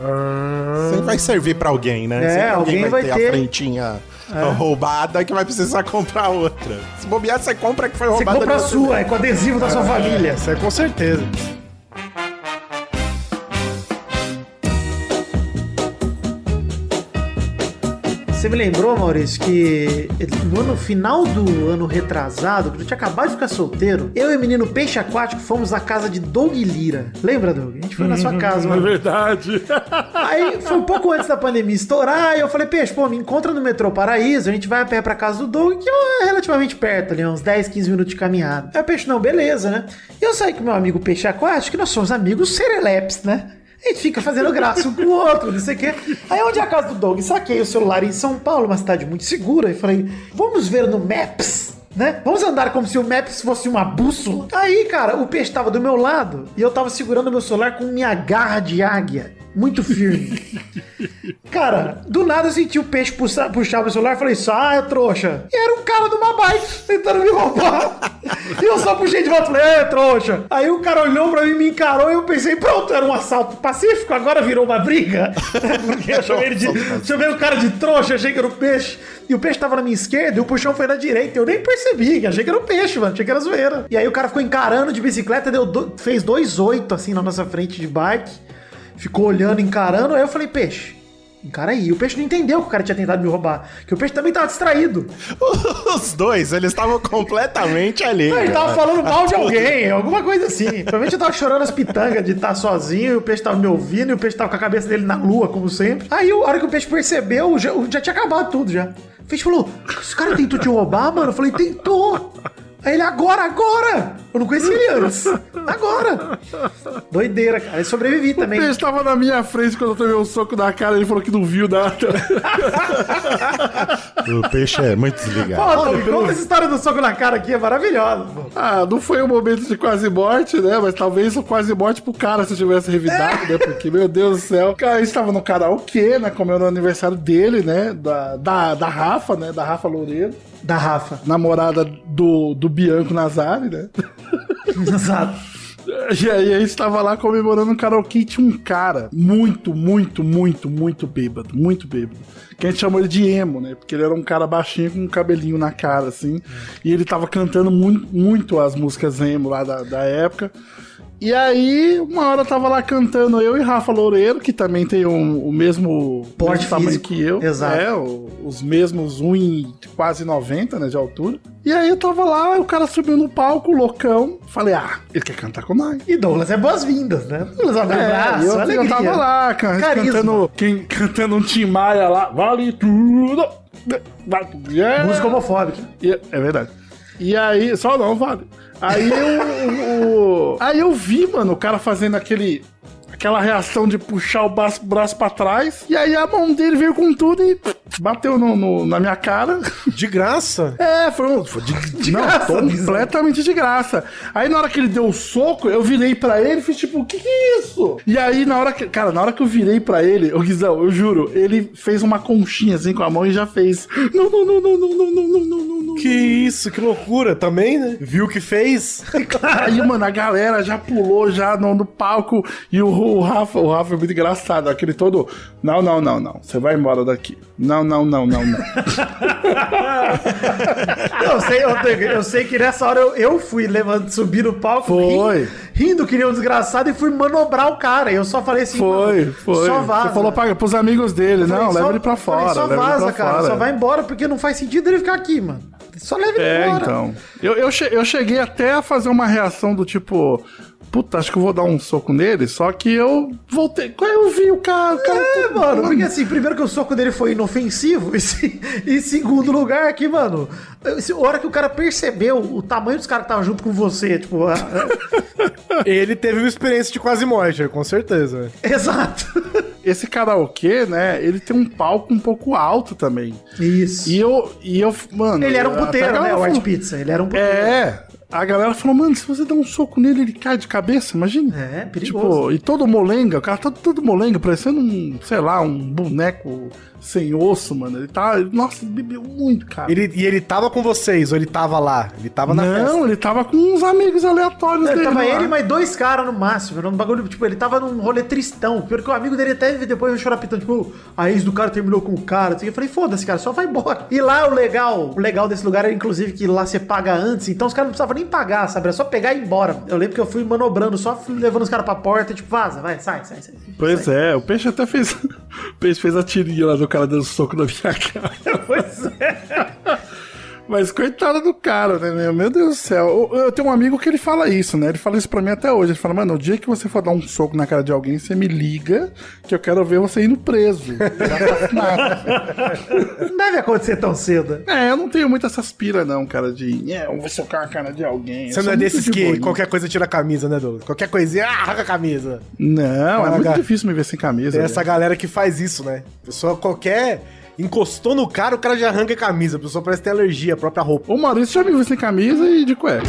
Sempre vai servir pra alguém, né? É, Sempre alguém vai ter. a frentinha roubada que vai precisar comprar outra. Se bobear, você compra que foi Você roubada. compra a sua, é com adesivo da sua família. Isso é com certeza. Você me lembrou, Maurício, que no final do ano retrasado, quando eu tinha acabado de ficar solteiro, eu e o menino Peixe Aquático fomos na casa de Doug Lira. Lembra, Doug? A gente foi na sua casa, É mano. verdade. Aí foi um pouco antes da pandemia estourar, e eu falei, Peixe, pô, me encontra no metrô Paraíso, a gente vai a pé pra casa do Doug, que é relativamente perto ali, uns 10, 15 minutos de caminhada. Aí o Peixe, não, beleza, né? E eu saí com meu amigo Peixe Aquático, que nós somos amigos serelepes, né? A gente fica fazendo graça um com o outro, não sei o quê. Aí onde é a casa do Doug? Saquei o celular em São Paulo, uma cidade muito segura, e falei, vamos ver no Maps né? Vamos andar como se o Maps fosse uma bússola. Aí, cara, o peixe tava do meu lado e eu tava segurando meu celular com minha garra de águia. Muito firme. Cara, do nada eu senti o peixe puxar, puxar meu celular e falei, sai, trouxa. E era um cara de uma bike tentando me roubar. E eu só puxei de volta e falei, é, trouxa. Aí o cara olhou pra mim, me encarou e eu pensei, pronto, era um assalto pacífico, agora virou uma briga. Porque eu chamei, ele de, chamei o cara de trouxa, achei que era o peixe. E o peixe tava na minha esquerda e o puxão foi na direita. Eu nem percebi, achei que era o peixe, mano. Achei que era zoeira. E aí o cara ficou encarando de bicicleta, deu do- fez dois oito assim na nossa frente de bike. Ficou olhando, encarando. Aí eu falei, peixe, encara aí. E o peixe não entendeu que o cara tinha tentado me roubar. Que o peixe também tava distraído. Os dois, eles estavam completamente ali. Não, ele tava falando mal de alguém, alguma coisa assim. Provavelmente eu tava chorando as pitangas de estar sozinho, e o peixe tava me ouvindo, e o peixe tava com a cabeça dele na lua, como sempre. Aí, a hora que o peixe percebeu, já, já tinha acabado tudo já. O peixe falou: Esse cara tentou te roubar, mano? Eu falei: Tentou. Aí ele, agora, agora! Eu não conhecia ele antes. Agora! Doideira, cara. Eu sobrevivi O também. peixe tava na minha frente quando eu tomei um soco na cara, ele falou que não viu nada. O peixe é muito Pô, desligado. Tommy, conta essa história do soco na cara aqui, é maravilhosa. pô. Ah, não foi um momento de quase morte, né? Mas talvez o quase morte pro cara se eu tivesse revidado, né? Porque, meu Deus do céu. Cara, a gente tava no karaokê, né? Comendo o aniversário dele, né? Da, da, da Rafa, né? Da Rafa Loureiro. Da Rafa. Namorada do, do Bianco Nazari, né? Exato. E aí a gente tava lá comemorando um karaokê e tinha um cara muito, muito, muito, muito bêbado. Muito bêbado. Que a gente chamou ele de emo, né? Porque ele era um cara baixinho com um cabelinho na cara, assim. E ele tava cantando muito, muito as músicas emo lá da, da época. E aí, uma hora eu tava lá cantando eu e Rafa Loureiro, que também tem um- o mesmo Porte tamanho que eu. Exato. É, o- os mesmos 1 e quase 90, né, de altura. E aí eu tava lá, o cara subiu no palco, loucão. Falei, ah, ele quer cantar com nós. E Douglas é boas-vindas, né? Douglas abre É, braço, eu, eu alegria. tava lá, Carisma. cantando, quem, cantando um Tim Maia lá, vale tudo. Yeah. Música homofóbica. E- é verdade. E aí, só não, vale. Aí eu, o- aí eu vi, mano, o cara fazendo aquele. Aquela reação de puxar o braço, braço pra trás. E aí a mão dele veio com tudo e bateu no, no- na minha cara. De graça. É, foi, um, foi de, De não, graça, completamente de graça. Aí na hora que ele deu o soco, eu virei pra ele e fiz tipo, o que que é isso? E aí na hora que, cara, na hora que eu virei pra ele, o Guizão, eu juro, ele fez uma conchinha assim com a mão e já fez. Não, não, não, não, não, não, não, não, não, não, não. Que isso, que loucura também, né? Viu o que fez? Aí, mano, a galera já pulou já no, no palco e o, o Rafa, o Rafa é muito engraçado, aquele todo, não, não, não, não, você vai embora daqui. Não, não, não, não, não. Eu sei, eu, eu sei que nessa hora eu, eu fui levando, subir no palco, Foi. rindo, rindo que nem um desgraçado e fui manobrar o cara. Eu só falei assim, Foi, foi. Só vaza. Você falou pra, pros amigos dele, falei, não, só- leva ele pra eu falei, fora. Só vaza, cara. fora. Só vai embora porque não faz sentido ele ficar aqui, mano. Só leva ele É, embora. então. Eu, eu, che- eu cheguei até a fazer uma reação do tipo. Puta, acho que eu vou dar um soco nele, só que eu voltei. Quando eu vi o cara. O cara É, mano, porque assim, primeiro que o soco dele foi inofensivo, e, se- e em segundo lugar que, mano, se- a hora que o cara percebeu o tamanho dos caras que estavam junto com você, tipo, a- Ele teve uma experiência de quase morte, com certeza. exato. Esse karaokê, né? Ele tem um palco um pouco alto também. Isso. E eu. E eu mano. ele era um puteiro, né, o White Pizza, ele era um puteiro. É. A galera falou, mano, se você der um soco nele, ele cai de cabeça, imagina. É, perigoso. Tipo, e todo molenga, o cara tá todo molenga, parecendo um, sei lá, um boneco sem osso, mano. Ele tá. Nossa, ele bebeu muito, cara. Ele, e ele tava com vocês, ou ele tava lá? Ele tava na Não, festa. ele tava com uns amigos aleatórios Ele dele. tava lá. ele e mais dois caras no máximo. Era um bagulho, tipo, ele tava num rolê tristão. Pior que o amigo dele até depois chorar pitando, tipo, a ex do cara terminou com o cara. assim. Eu falei, foda-se, cara, só vai embora. E lá o legal, o legal desse lugar era, inclusive, que lá você paga antes, então os caras não precisavam nem pagar, sabe? Era só pegar e ir embora. Eu lembro que eu fui manobrando, só fui levando os caras pra porta, tipo, vaza, vai, sai, sai, sai. Pois é, o peixe até fez. o peixe fez a tirinha lá do cara dando soco na minha cara. Pois é. Mas coitado do cara, né, meu? Meu Deus do céu. Eu, eu tenho um amigo que ele fala isso, né? Ele fala isso pra mim até hoje. Ele fala, mano, o dia que você for dar um soco na cara de alguém, você me liga, que eu quero ver você indo preso. Assassinado. Não deve acontecer tão cedo. é, eu não tenho muito essas pira, não, cara, de. É, eu vou socar a cara de alguém. Eu Você não é desses de que boinha. qualquer coisa tira a camisa, né, Douglas? Qualquer coisinha, ah, arranca a camisa. Não, é Caraca. muito difícil me ver sem camisa. Tem essa galera que faz isso, né? Pessoa qualquer Encostou no cara, o cara já arranca a camisa. A pessoa parece ter alergia à própria roupa. O Maurício já me viu sem camisa e de cueca.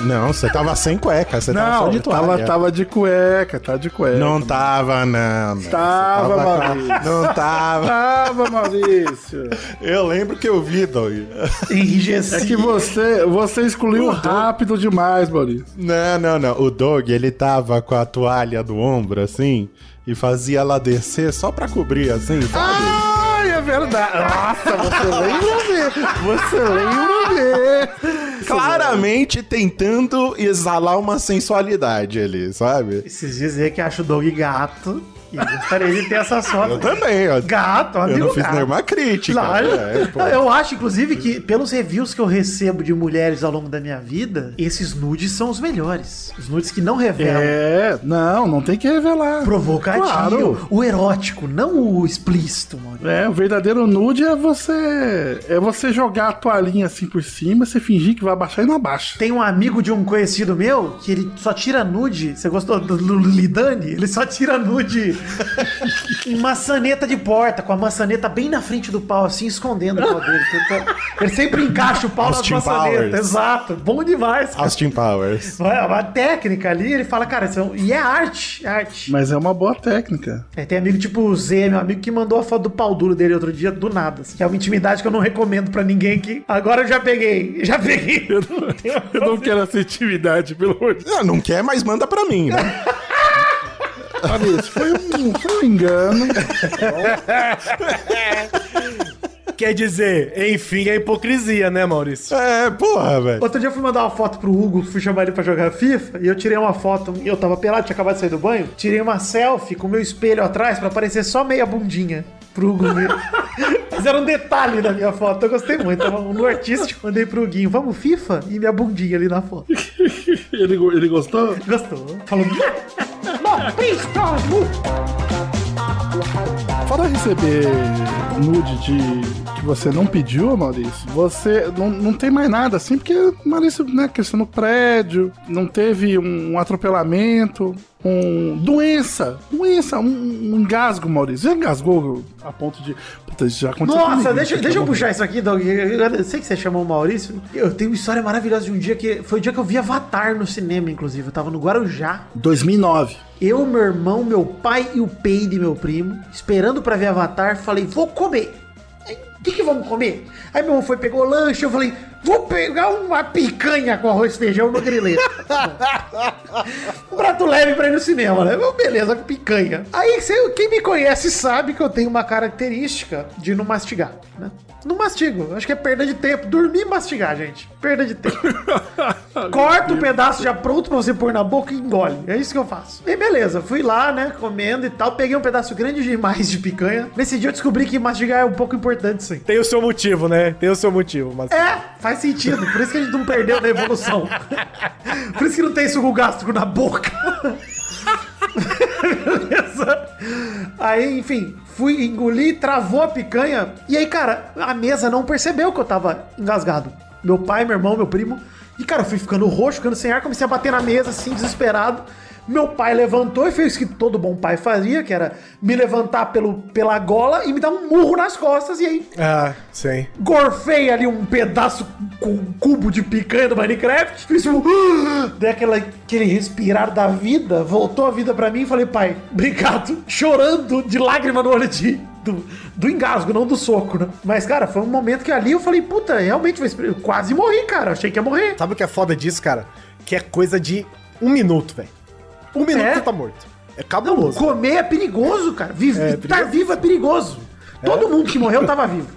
Não, você tava sem cueca, você tava só Não, de tava, toalha. tava de cueca, tá de cueca. Não tava, não. não. Tava, Você Maurício. Não tava. Tava, Maurício. Eu lembro que eu vi, Doug. É que você, você excluiu rápido demais, Maurício. Não, não, não. O Doug, ele tava com a toalha do ombro, assim, e fazia ela descer só pra cobrir, assim, sabe? Ai, é verdade. Nossa, você lembra mesmo. Você lembra mesmo. Claramente tentando exalar uma sensualidade ali, sabe? Dias aí que acho o Doug gato. E gostaria de ter essa sorte. Eu também, ó. Gato, Eu amigo não fiz gato. nenhuma crítica. Lógico. É, eu acho, inclusive, que pelos reviews que eu recebo de mulheres ao longo da minha vida, esses nudes são os melhores. Os nudes que não revelam. É, não, não tem que revelar. Provocativo, Claro. o erótico, não o explícito, mano. É, o verdadeiro nude é você é você jogar a toalhinha assim por cima, você fingir que vai abaixar e não abaixa. Tem um amigo de um conhecido meu que ele só tira nude. Você gostou do do Lidani? Ele só tira nude em maçaneta de porta, com a maçaneta bem na frente do pau, assim, escondendo o pau dele. Tenta- Ele sempre encaixa o pau nas Austin maçanetas. Powers. Exato. Bom demais. cara. Austin Powers. É uma técnica ali, ele fala, cara, isso é e é arte, é arte. Mas é uma boa técnica. É, tem amigo tipo o Zé, meu amigo, que mandou a foto do pau duro dele outro dia, do nada. assim, que é uma intimidade que eu não recomendo pra ninguém que agora eu já peguei, já peguei. Eu não, eu não quero essa intimidade, pelo amor de Deus. Não, não quer, mas manda pra mim, né? Maurício, foi um, foi um engano. Quer dizer, enfim, é hipocrisia, né, Maurício? É, porra, velho. Outro dia eu fui mandar uma foto pro Hugo, fui chamar ele pra jogar FIFA, e eu tirei uma foto, eu tava pelado, tinha acabado de sair do banho, tirei uma selfie com o meu espelho atrás pra aparecer só meia bundinha pro era um detalhe da minha foto, eu gostei muito. Tava no artístico, mandei pro Huguinho, vamos FIFA? E minha bundinha ali na foto. Ele, ele gostou? Gostou? Falou, Fora receber nude de que você não pediu, Maurício, você não, não tem mais nada assim, porque o Maurício, né, cresceu no prédio, não teve um atropelamento, um doença, doença, um, um engasgo, Maurício. Já engasgou a ponto de. Puta, já aconteceu. Nossa, comigo, deixa, isso deixa eu puxar isso aqui, Doug. Eu sei que você chamou o Maurício. Eu tenho uma história maravilhosa de um dia que. Foi o dia que eu vi Avatar no cinema, inclusive. Eu tava no Guarujá. 2009. Eu, meu irmão, meu pai e o Peide, meu primo, esperando pra ver Avatar, falei, vou comer. O que, que vamos comer? Aí meu irmão foi, pegou lanche, eu falei, vou pegar uma picanha com arroz e feijão no grelete. um prato leve pra ir no cinema, né? Beleza, picanha. Aí quem me conhece sabe que eu tenho uma característica de não mastigar, né? Não mastigo, acho que é perda de tempo. Dormir e mastigar, gente. Perda de tempo. Corta o pedaço já pronto pra você pôr na boca e engole. É isso que eu faço. E beleza, fui lá, né, comendo e tal. Peguei um pedaço grande demais de picanha. Nesse dia eu descobri que mastigar é um pouco importante, sim. Tem o seu motivo, né? Tem o seu motivo, mas. É, faz sentido. Por isso que a gente não perdeu na evolução. Por isso que não tem suco gástrico na boca. Beleza? Aí, enfim, fui engolir, travou a picanha. E aí, cara, a mesa não percebeu que eu tava engasgado. Meu pai, meu irmão, meu primo. E, cara, eu fui ficando roxo, ficando sem ar, comecei a bater na mesa, assim, desesperado. Meu pai levantou e fez o que todo bom pai fazia, que era me levantar pelo, pela gola e me dar um murro nas costas. E aí, Ah, sim. gorfei ali um pedaço com um cubo de picanha do Minecraft, fiz um. Dei aquela, aquele respirar da vida, voltou a vida pra mim e falei, pai, obrigado. Chorando de lágrima no olho de. Do, do engasgo, não do soco, né? Mas, cara, foi um momento que ali eu falei, puta, realmente, eu quase morri, cara. Achei que ia morrer. Sabe o que é foda disso, cara? Que é coisa de um minuto, velho. Um minuto É? você tá morto. É cabuloso. Comer é perigoso, cara. Vive, É, Estar perigoso. vivo é perigoso. Todo mundo que morreu tava vivo.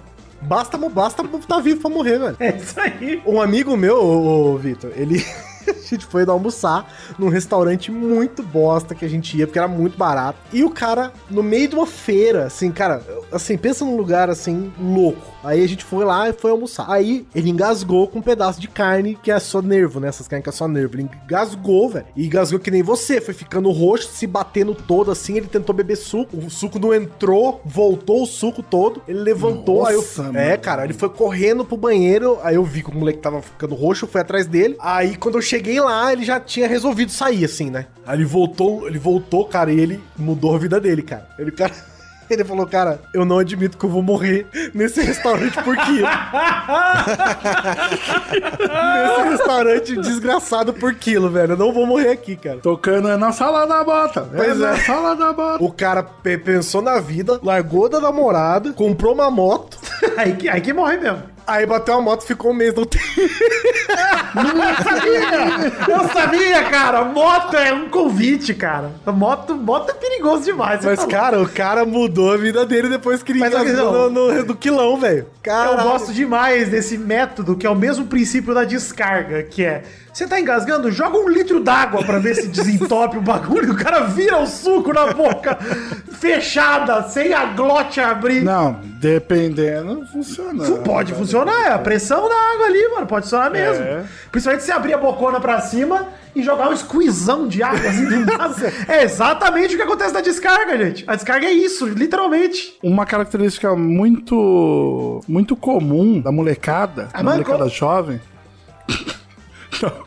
Basta, basta tá vivo pra morrer, velho. É isso aí. Um amigo meu, ô, Vitor, ele. a gente foi almoçar num restaurante muito bosta que a gente ia, porque era muito barato. E o cara, no meio de uma feira, assim, cara, assim, pensa num lugar assim, louco. Aí a gente foi lá e foi almoçar. Aí ele engasgou com um pedaço de carne que é só nervo, né? Essas carnes que é só nervo. Ele engasgou, velho. E engasgou que nem você, foi ficando roxo, se batendo todo assim. Ele tentou beber suco. O suco não entrou, voltou o suco todo. Ele levantou, aí eu. Nossa, É, cara, ele foi correndo pro banheiro. Aí eu vi que o moleque tava ficando roxo, eu fui atrás dele. Aí quando eu cheguei lá, ele já tinha resolvido sair, assim, né? Aí ele voltou, ele voltou, cara, e ele mudou a vida dele, cara. Ele, cara. Ele falou, cara, eu não admito que eu vou morrer nesse restaurante por quilo. nesse restaurante desgraçado por quilo, velho. Eu não vou morrer aqui, cara. Tocando é na sala da bota. Pois na é. sala da bota. O cara pe- pensou na vida, largou da namorada, comprou uma moto, Aí que, aí que morre mesmo. Aí bateu a moto e ficou um mês no tempo. Eu sabia, cara. Moto é um convite, cara. Moto, moto é perigoso demais. Mas, tá cara, o cara mudou a vida dele depois que ele engasgou não. no, no, no quilão, velho. Eu gosto demais desse método, que é o mesmo princípio da descarga, que é... Você tá engasgando? Joga um litro d'água pra ver se desentope o bagulho. O cara vira o suco na boca fechada, sem a glote abrir. Não, dependendo, funciona. Pode funcionar, é a pressão da água ali, mano, pode funcionar mesmo. É. Principalmente se abrir a bocona pra cima e jogar um squeezão de água assim do nada. É exatamente o que acontece na descarga, gente. A descarga é isso, literalmente. Uma característica muito muito comum da molecada, Ah, da molecada jovem. Não.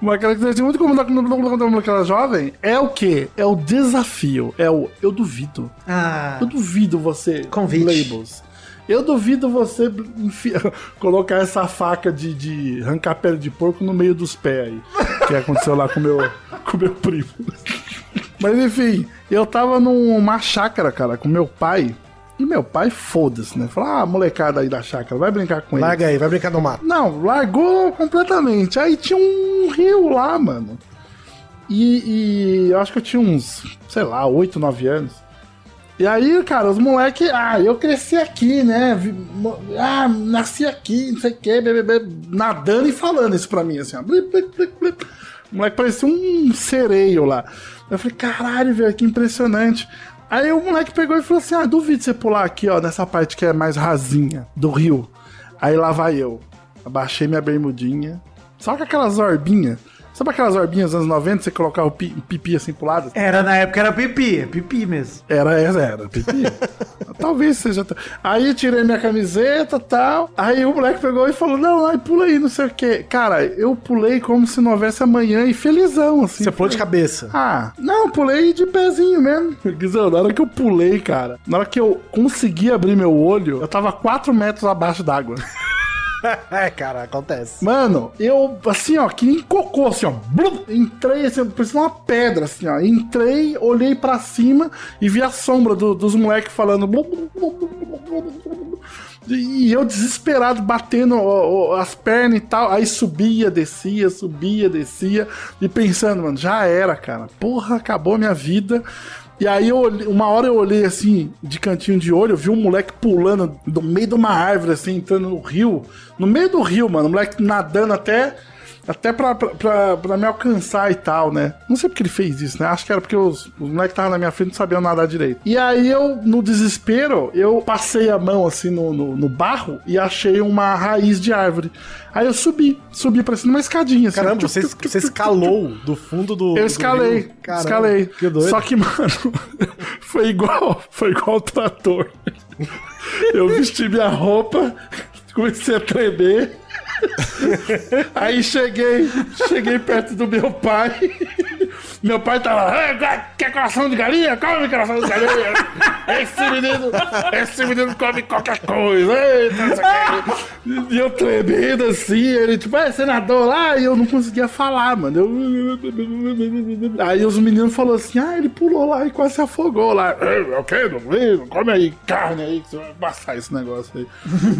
Uma característica muito comum da, da molecada jovem é o quê? É o desafio. É o eu duvido. Ah, Eu duvido você. Convite. Labels. Eu duvido você enfi- colocar essa faca de, de arrancar pele de porco no meio dos pés aí. Que aconteceu lá com meu, com o meu primo. Mas enfim, eu tava numa chácara, cara, com meu pai. E meu pai, foda-se, né? Falou, ah, molecada aí da chácara, vai brincar com ele. Larga aí, vai brincar no mato. Não, largou completamente. Aí tinha um rio lá, mano. E, e eu acho que eu tinha uns, sei lá, 8, 9 anos. E aí, cara, os moleques, ah, eu cresci aqui, né? Ah, nasci aqui, não sei o quê, bebê, nadando e falando isso pra mim, assim, ó. Blip, blip, blip. O moleque parecia um sereio lá. Eu falei, caralho, velho, que impressionante. Aí o moleque pegou e falou assim: Ah, duvido você pular aqui, ó, nessa parte que é mais rasinha do rio. Aí lá vai eu. Abaixei minha bermudinha. Só com aquelas orbinhas. Sabe aquelas orbinhas dos anos 90, você colocava o pi- pipi assim pro lado? era na época era pipi, pipi mesmo. Era, era, era, pipi. Talvez seja. Aí eu tirei minha camiseta e tal. Aí o moleque pegou e falou: Não, aí pula aí, não sei o quê. Cara, eu pulei como se não houvesse amanhã e felizão, assim. Você pulou de cabeça. Ah, não, pulei de pezinho mesmo. Guizão, na hora que eu pulei, cara, na hora que eu consegui abrir meu olho, eu tava 4 metros abaixo d'água. É, cara, acontece. Mano, eu, assim, ó, que nem cocô, assim, ó. blum, entrei, assim, parecia uma pedra, assim, ó. Entrei, olhei pra cima e vi a sombra do- dos moleques falando. blum, blum. E eu desesperado, batendo as pernas e tal. Aí subia, descia, subia, descia. E pensando, mano, já era, cara. Porra, acabou minha vida. E aí, eu olhei- uma hora eu olhei assim, de cantinho de olho, eu vi um moleque pulando do meio de uma árvore, assim, entrando no rio. No meio do rio, mano. O moleque nadando até. Até pra, pra, pra, pra me alcançar e tal, né? Não sei porque ele fez isso, né? Acho que era porque os, os moleques que estavam na minha frente não sabiam nadar direito. E aí eu, no desespero, eu passei a mão assim no, no, no barro e achei uma raiz de árvore. Aí eu subi, subi parecendo uma escadinha. Assim, Caramba, você, você escalou do fundo do. eu do escalei, rio. Caramba, escalei. Que doido. Só que, mano, foi igual, foi igual o trator. Eu vesti minha roupa, comecei a tremer. Aí cheguei, cheguei perto do meu pai. Meu pai tava, "Ah, quer coração de galinha? Come coração de galinha. Esse menino, esse menino come qualquer coisa. Eita, não sei o quê." E eu tremendo assim, ele tipo, é senador lá, e eu não conseguia falar, mano. Eu... Aí os meninos falaram assim, ah, ele pulou lá e quase se afogou lá. Quero, não come aí carne aí, que você vai passar esse negócio aí.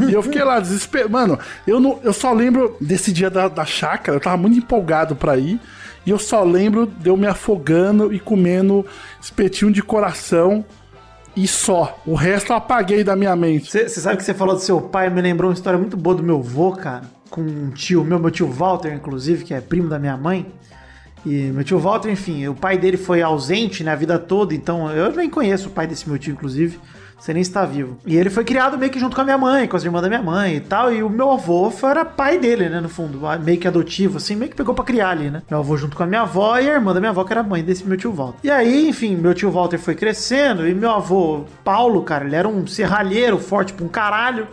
e eu fiquei lá desesperado. Mano, eu, não, eu só lembro desse dia da, da chácara, eu tava muito empolgado pra ir. E eu só lembro de eu me afogando e comendo espetinho de coração e só. O resto eu apaguei da minha mente. Você sabe que você falou do seu pai, me lembrou uma história muito boa do meu avô, cara. Com um tio meu, meu tio Walter, inclusive, que é primo da minha mãe. E meu tio Walter, enfim, o pai dele foi ausente né, a vida toda, então eu nem conheço o pai desse meu tio, inclusive. Você nem está vivo. E ele foi criado meio que junto com a minha mãe, com as irmãs da minha mãe e tal. E o meu avô era pai dele, né, no fundo. Meio que adotivo, assim, meio que pegou pra criar ali, né? Meu avô junto com a minha avó e a irmã da minha avó, que era mãe desse meu tio Walter. E aí, enfim, meu tio Walter foi crescendo. E meu avô, Paulo, cara, ele era um serralheiro forte pra um caralho.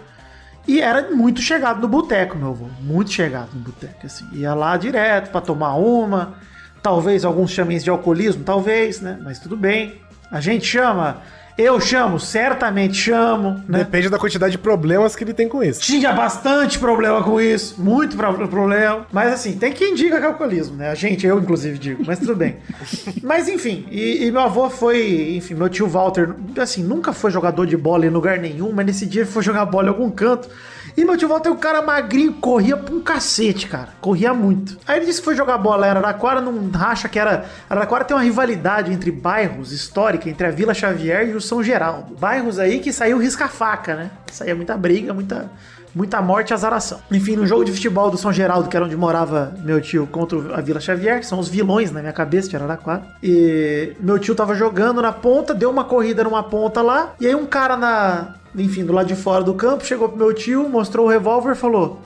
E era muito chegado no boteco, meu avô. Muito chegado no boteco, assim. Ia lá direto pra tomar uma. Talvez alguns chamem de alcoolismo, talvez, né? Mas tudo bem. A gente chama Eu chamo, certamente chamo, né? Depende da quantidade de problemas que ele tem com isso. Tinha bastante problema com isso, muito pro- problema. Mas assim, tem quem diga que é alcoolismo, né? A gente, eu inclusive digo, mas tudo bem. mas enfim, e, e meu avô foi, enfim, meu tio Walter, assim, nunca foi jogador de bola em lugar nenhum, mas nesse dia ele foi jogar bola em algum canto. E meu tio Walter é um cara magrinho, corria pra um cacete, cara. Corria muito. Aí ele disse que foi jogar bola em Araraquara, não racha que era. Araraquara tem uma rivalidade entre bairros histórica, entre a Vila Xavier e o São Geraldo. Bairros aí que saiu risca-faca, né? Saía muita briga, muita. Muita morte e azaração. Enfim, no jogo de futebol do São Geraldo, que era onde morava meu tio, contra a Vila Xavier, que são os vilões na minha cabeça de Araraquara. E meu tio tava jogando na ponta, deu uma corrida numa ponta lá, e aí um cara na. Enfim, do lado de fora do campo, chegou pro meu tio, mostrou o revólver e falou: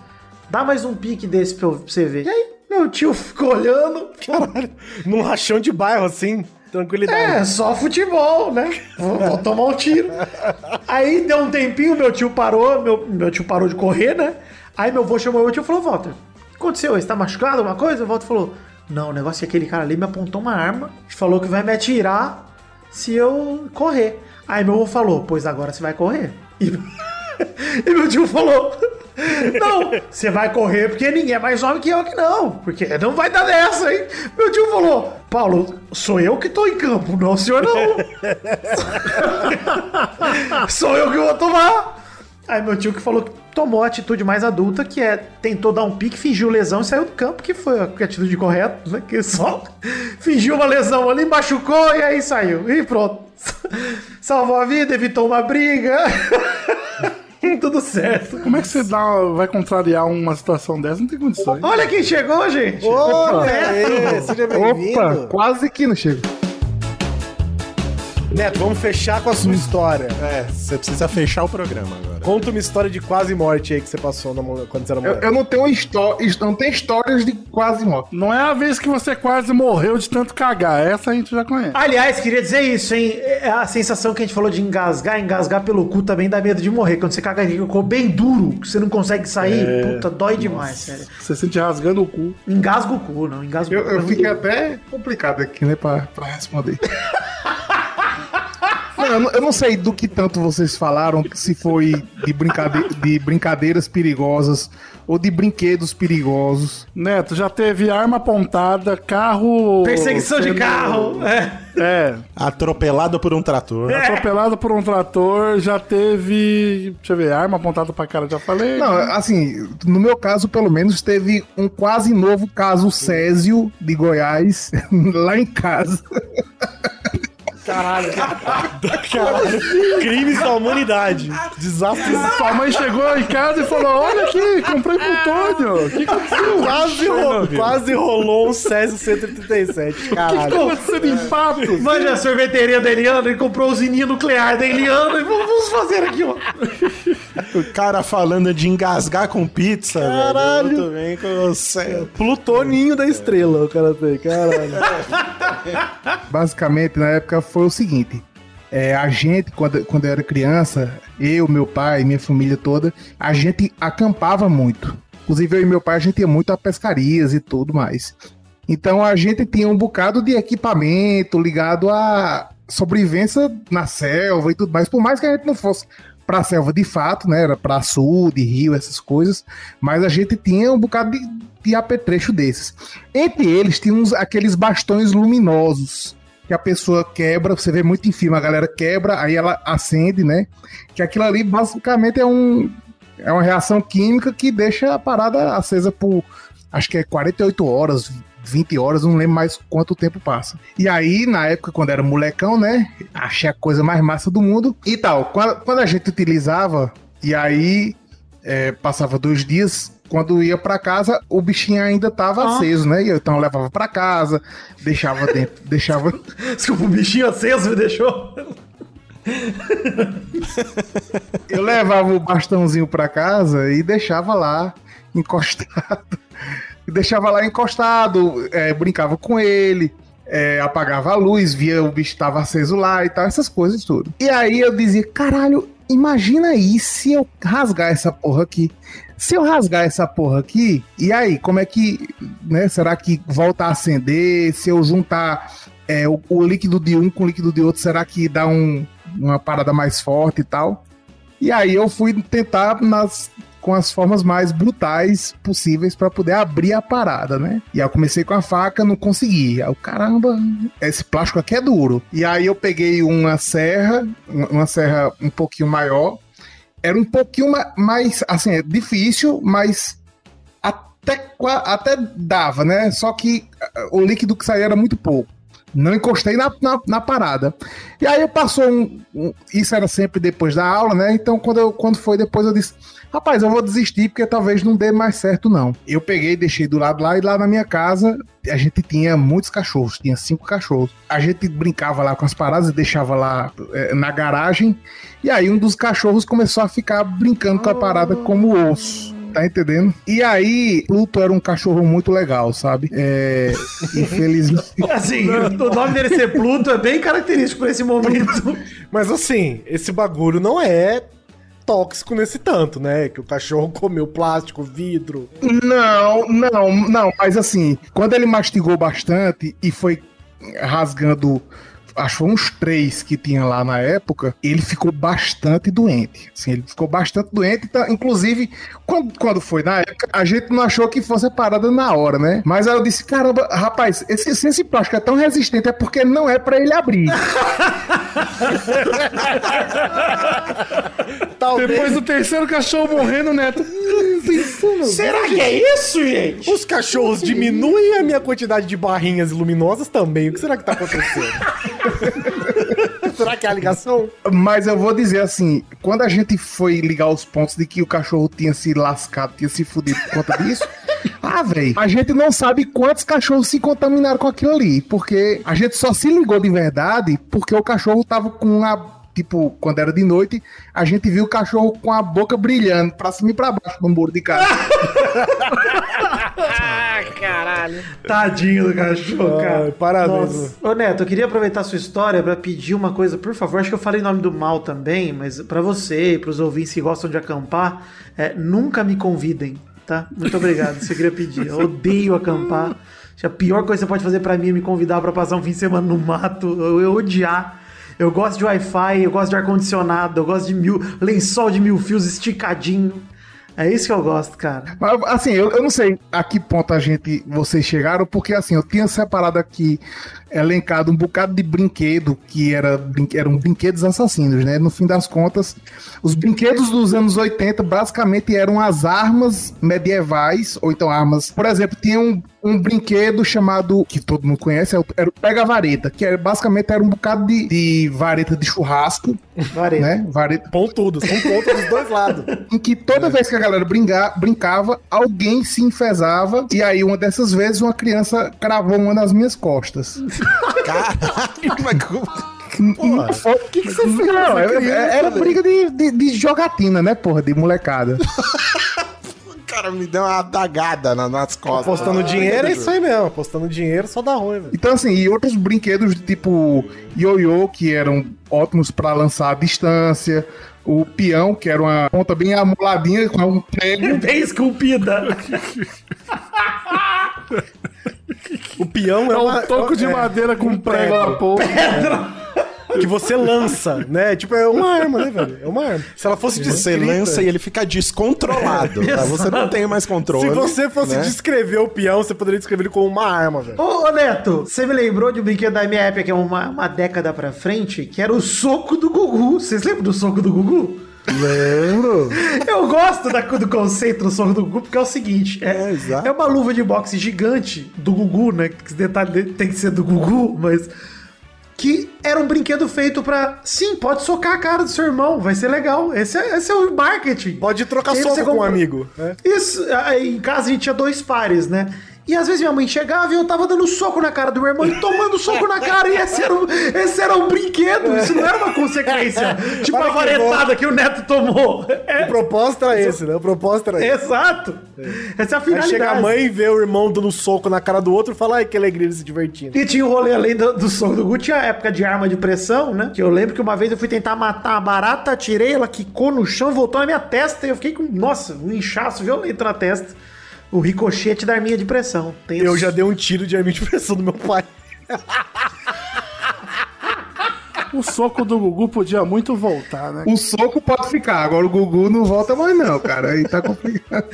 Dá mais um pique desse pra pra você ver. E aí, meu tio ficou olhando. Caralho, num rachão de bairro, assim, tranquilidade. É, só futebol, né? Vou, vou tomar um tiro. Aí deu um tempinho, meu tio parou, meu, meu tio parou de correr, né? Aí meu avô chamou meu tio e falou: Walter, o que aconteceu? Você tá machucado, alguma coisa? O Walter falou: Não, o negócio é que aquele cara ali me apontou uma arma falou que vai me atirar se eu correr. Aí meu avô falou: Pois agora você vai correr. E, e meu tio falou. Não, você vai correr porque ninguém é mais homem que eu que não. Porque não vai dar dessa, hein? Meu tio falou: Paulo, sou eu que tô em campo, não senhor não. sou eu que vou tomar. Aí meu tio que falou que tomou a atitude mais adulta, que é tentou dar um pique, fingiu lesão e saiu do campo, que foi a atitude correta, né? Que só fingiu uma lesão ali, machucou e aí saiu. E pronto. Salvou a vida, evitou uma briga. Tudo certo. Como é que você dá, vai contrariar uma situação dessa? Não tem condições. Olha quem chegou, gente. Seja Opa, bem-vindo. quase que não chego. Neto, vamos fechar com a sua história. É, você precisa fechar o programa agora. Conta uma história de quase morte aí que você passou quando você era Eu, eu não tenho história, não tem histórias de quase morte. Não é a vez que você quase morreu de tanto cagar. Essa a gente já conhece. Aliás, queria dizer isso, hein? É A sensação que a gente falou de engasgar, engasgar pelo cu também dá medo de morrer. Quando você caga de cocô bem duro, que você não consegue sair, puta, dói demais, sério. Você sente rasgando o cu. Engasga o cu, não, engasga Eu, o cu. eu fiquei até complicado aqui, né, pra, pra responder. Eu, não, eu não sei do que tanto vocês falaram, se foi de, brincade de brincadeiras perigosas ou de brinquedos perigosos. Neto, já teve arma apontada, carro. Perseguição de sendo- carro. É. É. Atropelado por um trator. Atropelado por um trator, já teve. Deixa eu ver, arma apontada pra cara, já falei. Não, assim, no meu caso, pelo menos, teve um quase novo caso Césio de Goiás lá em casa. Caralho. Caralho. Crimes da humanidade. Desastres. Sua mãe chegou em casa e falou: Olha aqui, comprei plutônio. O que aconteceu? Quase, ro- quase rolou um Césio 137. Caralho. acontecendo em Patos? Manja a sorveteria da Eliana e comprou a usininha nuclear da Eliana e vamos vamos fazer aqui, ó. O cara falando de engasgar com pizza, Caralho. velho. Muito bem com você. Plutoninho da estrela, o cara tem. Caralho. Basicamente, na época foi o seguinte: é, a gente, quando, quando eu era criança, eu, meu pai, minha família toda, a gente acampava muito. Inclusive, eu e meu pai, a gente ia muito a pescarias e tudo mais. Então, a gente tinha um bocado de equipamento ligado à sobrevivência na selva e tudo mais. Por mais que a gente não fosse pra selva de fato, né? Era pra açude, rio, essas coisas. Mas a gente tinha um bocado de, de apetrecho desses. Entre eles, tinha uns, aqueles bastões luminosos que a pessoa quebra, você vê muito em filme, a galera quebra, aí ela acende, né? Que aquilo ali basicamente é um é uma reação química que deixa a parada acesa por acho que é 48 horas, 20 horas, não lembro mais quanto tempo passa. E aí, na época, quando era molecão, né? Achei a coisa mais massa do mundo e tal. Quando, a gente utilizava, e aí é, passava dois dias, quando ia pra casa, o bichinho ainda tava aceso, né? E eu, então eu levava pra casa, deixava dentro, deixava. Desculpa, o bichinho aceso me deixou. Eu levava o bastãozinho pra casa e deixava lá encostado. E deixava lá encostado, é, brincava com ele, é, apagava a luz, via o bicho tava aceso lá e tal, essas coisas tudo. E aí eu dizia, caralho, imagina aí se eu rasgar essa porra aqui. Se eu rasgar essa porra aqui, e aí, como é que, né, será que volta a acender? Se eu juntar é, o, o líquido de um com o líquido de outro, será que dá um uma parada mais forte e tal. E aí eu fui tentar nas com as formas mais brutais possíveis para poder abrir a parada, né? E aí eu comecei com a faca, não consegui. Aí caramba, esse plástico aqui é duro. E aí eu peguei uma serra, uma serra um pouquinho maior. Era um pouquinho ma- mais, assim, é difícil, mas até, até dava, né? Só que ah, o líquido que saía era muito pouco. Não encostei na, na, na parada. E aí passou um, um- Isso era sempre depois da aula, né? Então, quando, eu, quando foi depois, eu disse: Rapaz, eu vou desistir porque talvez não dê mais certo, não. Eu peguei, deixei do lado lá e lá na minha casa a gente tinha muitos cachorros, tinha cinco cachorros. A gente brincava lá com as paradas e deixava lá eh, na garagem. E aí um dos cachorros começou a ficar brincando com a parada como osso. Tá entendendo? E aí, Pluto era um cachorro muito legal, sabe? É, infelizmente. Assim, o nome dele ser Pluto é bem característico pra esse momento. Mas assim, esse bagulho não é tóxico nesse tanto, né? Que o cachorro comeu plástico, vidro. Não, não, não, mas assim, quando ele mastigou bastante e foi rasgando, acho que uns três que tinha lá na época, ele ficou bastante doente. Assim, ele ficou bastante doente, tá, inclusive, quando, quando foi na época, a gente não achou que fosse parada na hora, né? Mas aí eu disse, caramba, rapaz, esse, se esse plástico é tão resistente, é porque não é pra ele abrir. Talvez. Depois do terceiro cachorro morrendo, o Neto. Hum, pensando. Será que é isso, gente? Os cachorros diminuem a minha quantidade de barrinhas luminosas também. O que será que tá acontecendo? será que é a ligação? Mas eu vou dizer assim, quando a gente foi ligar os pontos de que o cachorro tinha se lascado, tinha se fudido por conta disso, ah, velho, a gente não sabe quantos cachorros se contaminaram com aquilo ali, porque a gente só se ligou de verdade porque o cachorro tava com a Tipo, quando era de noite, a gente viu o cachorro com a boca brilhando pra cima e pra baixo no muro de casa. Tadinho do cachorro, Ai, cara. parabéns, Nossa. Ô, Neto, eu queria aproveitar a sua história pra pedir uma coisa, por favor. Acho que eu falei o nome do mal também, mas pra você e pros ouvintes que gostam de acampar, é, nunca me convidem, tá? Muito obrigado. Isso eu queria pedir. Eu odeio acampar. A pior coisa que você pode fazer pra mim é me convidar pra passar um fim de semana no mato. Eu, eu odiar. Eu gosto de Wi-Fi, eu gosto de ar-condicionado, eu gosto de mil, lençol de mil fios esticadinho. É isso que eu gosto, cara. Mas, assim, eu, eu não sei a que ponto a gente, vocês chegaram, porque assim, eu tinha separado aqui, elencado um bocado de brinquedo que era, eram brinquedos assassinos, né? No fim das contas, os brinquedos dos anos 80 basicamente eram as armas medievais, ou então armas. Por exemplo, tinha um, um brinquedo chamado, que todo mundo conhece, é o- era o pega-vareta, que era, basicamente era um bocado de, de vareta de churrasco, Vareta. né? Vareta Pontudo, são pontos dos dois lados. em que toda vez que a galera brinca, brincava, alguém se enfesava, e aí uma dessas vezes uma criança cravou uma das minhas costas. Caralho, mas como- O que, que você fez? Não, era, era briga de, de, de jogatina, né, porra, de molecada. o cara me deu uma adagada na- nas costas. Apostando dinheiro é isso aí mesmo. Apostando dinheiro só dá ruim, velho. Então, assim, e outros brinquedos tipo ioiô, que eram ótimos pra lançar a distância, o peão, que era uma ponta bem amoladinha com um prego. Bem esculpida. O peão é, É um toco de é- madeira com um prego na ponta. Que você lança, né? Tipo, é uma arma, né, velho? É uma arma. Se ela fosse Você descrita... lança e ele fica descontrolado. tá? Você não tem mais controle. Se você fosse né? descrever o peão, você poderia descrever ele como uma arma, velho. Ô, ô, Neto, você me lembrou de um brinquedo da minha época, que é uma, uma década pra frente, que era o soco do Gugu. Vocês lembram do soco do Gugu? Lembro. Eu gosto da- do conceito do soco do Gugu, porque é o seguinte: é, É, exato. é uma luva de boxe gigante do Gugu, né? Que esse detalhe tem que ser do Gugu, mas. Que era um brinquedo feito pra. Sim, pode socar a cara do seu irmão, vai ser legal. Esse é, esse é o marketing. Pode trocar soco com um amigo. né? Isso, em casa a gente tinha dois pares, né? E às vezes minha mãe chegava e eu tava dando soco na cara do meu irmão e tomando soco na cara. E esse era um, esse era um brinquedo. Isso não era uma consequência. tipo Olha a que varetada que o Neto tomou. É, O propósito era esse, né? O propósito era esse. exato. Essa é a Aí finalidade. chega a mãe e vê o irmão dando soco na cara do outro e fala, ai, que alegria ele se divertindo. E tinha o rolê além do, do soco do Gu, tinha a época de arma de pressão, né? Que eu lembro que uma vez eu fui tentar matar uma barata, atirei, ela quicou no chão, voltou na minha testa e eu fiquei com, nossa, um inchaço violento na testa. O ricochete da arminha de pressão. Tem Eu já dei um tiro de arminha de pressão do meu pai. O soco do Gugu podia muito voltar, né? O soco pode ficar, agora o Gugu não volta mais não, cara. Aí tá complicado.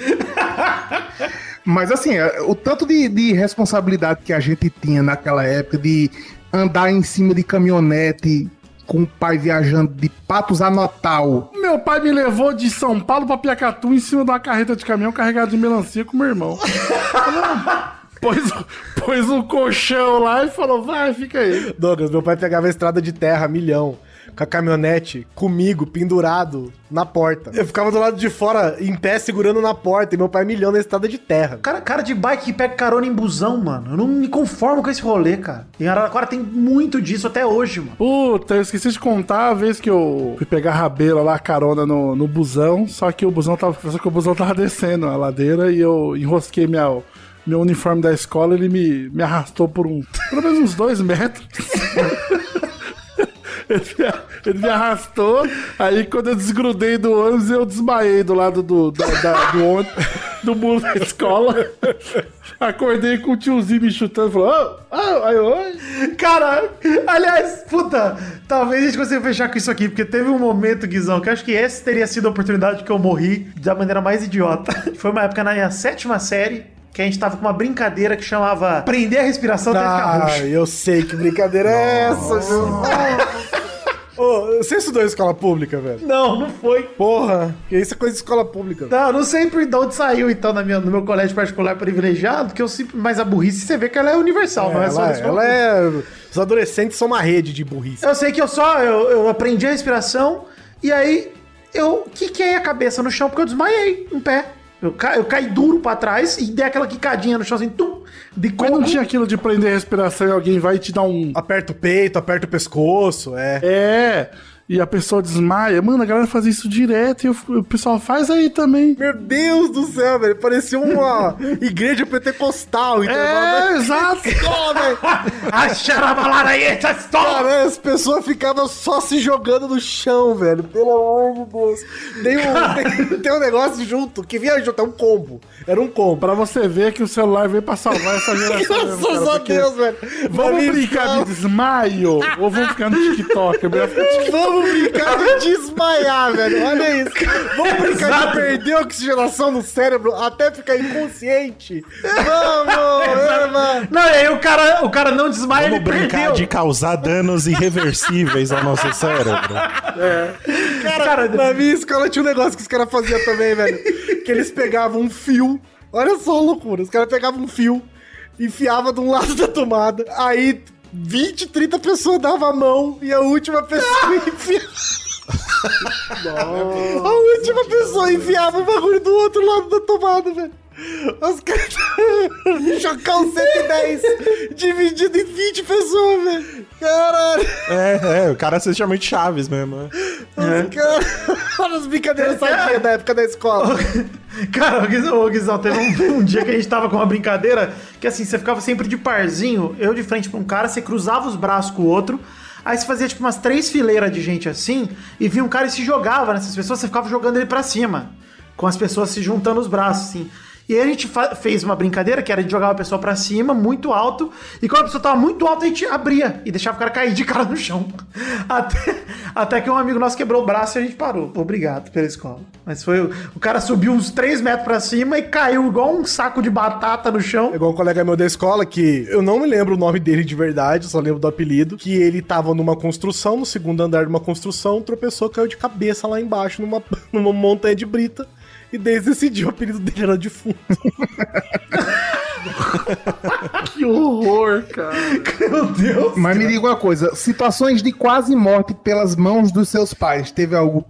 Mas assim, é, o tanto de, de responsabilidade que a gente tinha naquela época de andar em cima de caminhonete com o pai viajando de Patos a Natal. Meu pai me levou de São Paulo pra Piacatu em cima de uma carreta de caminhão carregada de melancia com meu irmão. pôs, pôs um colchão lá e falou, vai, fica aí. Douglas, meu pai pegava estrada de terra, milhão, com a caminhonete, comigo, pendurado na porta. Eu ficava do lado de fora, em pé, segurando na porta, e meu pai milhão na estrada de terra. Cara, cara de bike que pega carona em busão, mano. Eu não me conformo com esse rolê, cara. Em Araraquara tem muito disso até hoje, mano. Puta, eu esqueci de contar a vez que eu fui pegar a rabeira lá, carona no, no busão, só que o busão tava, só que o busão tava descendo a ladeira e eu enrosquei minha, meu uniforme da escola, ele me, me arrastou por um, pelo menos uns dois metros. Ele me, arrastou, aí quando eu desgrudei do ônibus, eu desmaiei do lado do, da, da- do ônibus, do muro da escola. Acordei com o tiozinho me chutando, falou, ô, ô, aí, oi. Cara, aliás, puta, talvez a gente consiga fechar com isso aqui, porque teve um momento, Guizão, que eu acho que essa teria sido a oportunidade que eu morri da maneira mais idiota. Foi uma época na minha sétima série, que a gente tava com uma brincadeira que chamava Prender a Respiração até ficar Ah, roxo. eu sei que brincadeira é essa, meu. Ô, você estudou em escola pública, velho? Não, não foi. Porra, que isso é coisa de escola pública. Não, eu não sei por de onde saiu, então, na minha, no meu colégio particular privilegiado, que eu sempre. Mas a burrice você vê que ela é universal, não é só ela, da escola ela pública. é. Os adolescentes são uma rede de burrice. Eu sei que eu só. Eu, eu aprendi a respiração e aí eu quiquei a cabeça no chão porque eu desmaiei em pé. Eu, ca, eu caí duro pra trás e dei aquela quicadinha no chão assim, tum, de Mas não como. tinha aquilo de prender a respiração e alguém vai te dar um. Aperta o peito, aperta o pescoço, é. É. E a pessoa desmaia. Mano, a galera fazia isso direto e eu- o pessoal faz aí também. Meu Deus do céu, velho. Parecia uma igreja pentecostal, então. É, exato. Essa história! Cara, as pessoas ficavam só se jogando no chão, velho. Pelo amor de Deus. Tem um, tem, tem um negócio junto que vinha junto, é um combo. Era um combo. Pra você ver que o celular veio pra salvar essa geração. mesmo, Graças a porque Deus, velho. Vamos brincar de desmaio ou vamos ficar no TikTok? Eu ficar no TikTok. Vamos brincar de desmaiar, velho. Olha isso. Vamos brincar de perder a oxigenação no cérebro até ficar inconsciente. Vamos, é, mano. Não, e aí o cara, o cara não desmaia, Vamos ele brincar perdeu. de causar danos irreversíveis ao nosso cérebro. Cara, na minha escola tinha um negócio que os caras faziam também, velho. Que eles pegavam um fio. Olha só a loucura. Os caras pegavam um fio, enfiavam de um lado da tomada. Aí 20, 30 pessoas davam a mão e a última pessoa enfiava. A última pessoa enfiava o bagulho do outro lado da tomada, velho. Os caras chocar o 110 dividido em 20 pessoas, velho. Caralho. É, é, o cara é realmente Chaves mesmo. né? Os caras. Olha as brincadeiras sadias da época da escola. Cara, ô, Guizão, teve um, um dia que a gente tava com uma brincadeira que assim, você ficava sempre de parzinho, eu de frente pra um cara, você cruzava os braços com o outro, aí você fazia tipo umas três fileiras de gente assim, e vinha um cara e se jogava nessas pessoas, você ficava jogando ele pra cima, com as pessoas se juntando os braços, assim. E aí a gente fez uma brincadeira que era de jogar uma pessoa pra cima, muito alto, e quando a pessoa tava muito alta, a gente abria e deixava o cara cair de cara no chão. Até, até que um amigo nosso quebrou o braço e a gente parou. Obrigado pela escola. Mas foi. o- cara subiu uns 3 metros pra cima e caiu igual um saco de batata no chão. Igual um colega meu da escola que eu não me lembro o nome dele de verdade, só lembro do apelido. Que ele tava numa construção, no segundo andar de uma construção, tropeçou, caiu de cabeça lá embaixo numa, numa montanha de brita. E desde esse dia o apelido dele era defunto. Que horror, cara. Meu Deus. Mas me diga uma coisa: situações de quase morte pelas mãos dos seus pais, teve algo?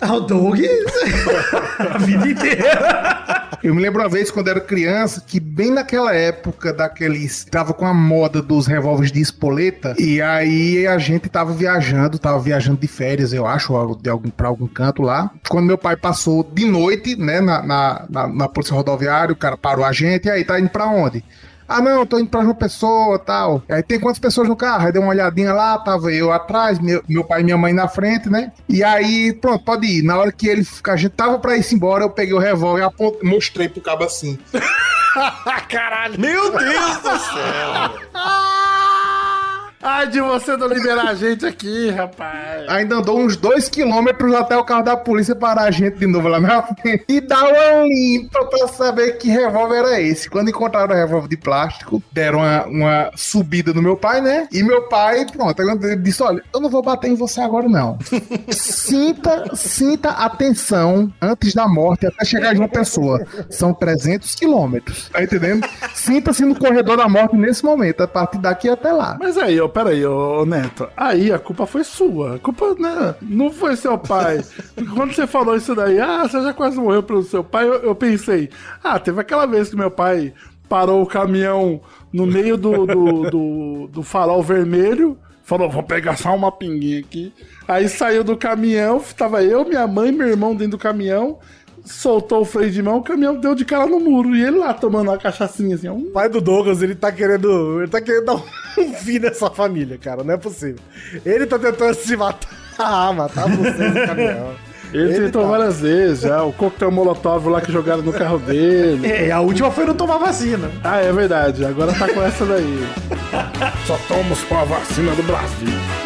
Ah, o Doug. a vida inteira. Eu me lembro uma vez quando era criança que bem naquela época daqueles tava com a moda dos revólveres de espoleta e aí a gente tava viajando, tava viajando de férias, eu acho, de algum para algum canto lá. Quando meu pai passou de noite, né, na, na, na, na polícia rodoviária, o cara parou a gente e aí tá indo pra onde? Ah, não, tô indo pra João Pessoa tal. Aí tem quantas pessoas no carro? Aí deu uma olhadinha lá, tava eu atrás, meu, meu pai e minha mãe na frente, né? E aí, pronto, pode ir. Na hora que ele, a gente tava pra ir embora, eu peguei o revólver e apont- mostrei pro cabo assim. Meu Deus do céu! Ai de você não liberar a gente aqui, rapaz. Ainda andou uns dois quilômetros até o carro da polícia parar a gente de novo lá na frente e dar uma limpa pra saber que revólver era esse. Quando encontraram o revólver de plástico, deram uma, uma subida no meu pai, né? E meu pai, pronto, ele disse: Olha, eu não vou bater em você agora, não. Sinta, sinta a tensão antes da morte até chegar de uma pessoa. São 300 quilômetros. Tá entendendo? Sinta-se no corredor da morte nesse momento, a partir daqui até lá. Mas aí, ó, peraí, ô, ô Neto. Aí a culpa foi sua. A culpa né, não foi seu pai. Quando você falou isso daí, ah, você já quase morreu pelo seu pai, eu, eu pensei, ah, teve aquela vez que meu pai parou o caminhão no meio do, do, do, do farol vermelho. Falou, vou pegar só uma pinguinha aqui. Aí saiu do caminhão, tava eu, minha mãe, meu irmão dentro do caminhão. Soltou o freio de mão, o caminhão deu de cara no muro. E ele lá tomando uma cachaçinha assim, ó. O pai do Douglas, ele tá querendo. Ele tá querendo dar um fim nessa família, cara. Não é possível. Ele tá tentando se matar. Ah, matar vocês no caminhão. Ele, Ele tentou tá. várias vezes já. O coquetel molotov lá que jogaram no carro dele. É, a última foi não tomar vacina. Ah, é verdade. Agora tá com essa daí. Só tomamos com a vacina do Brasil.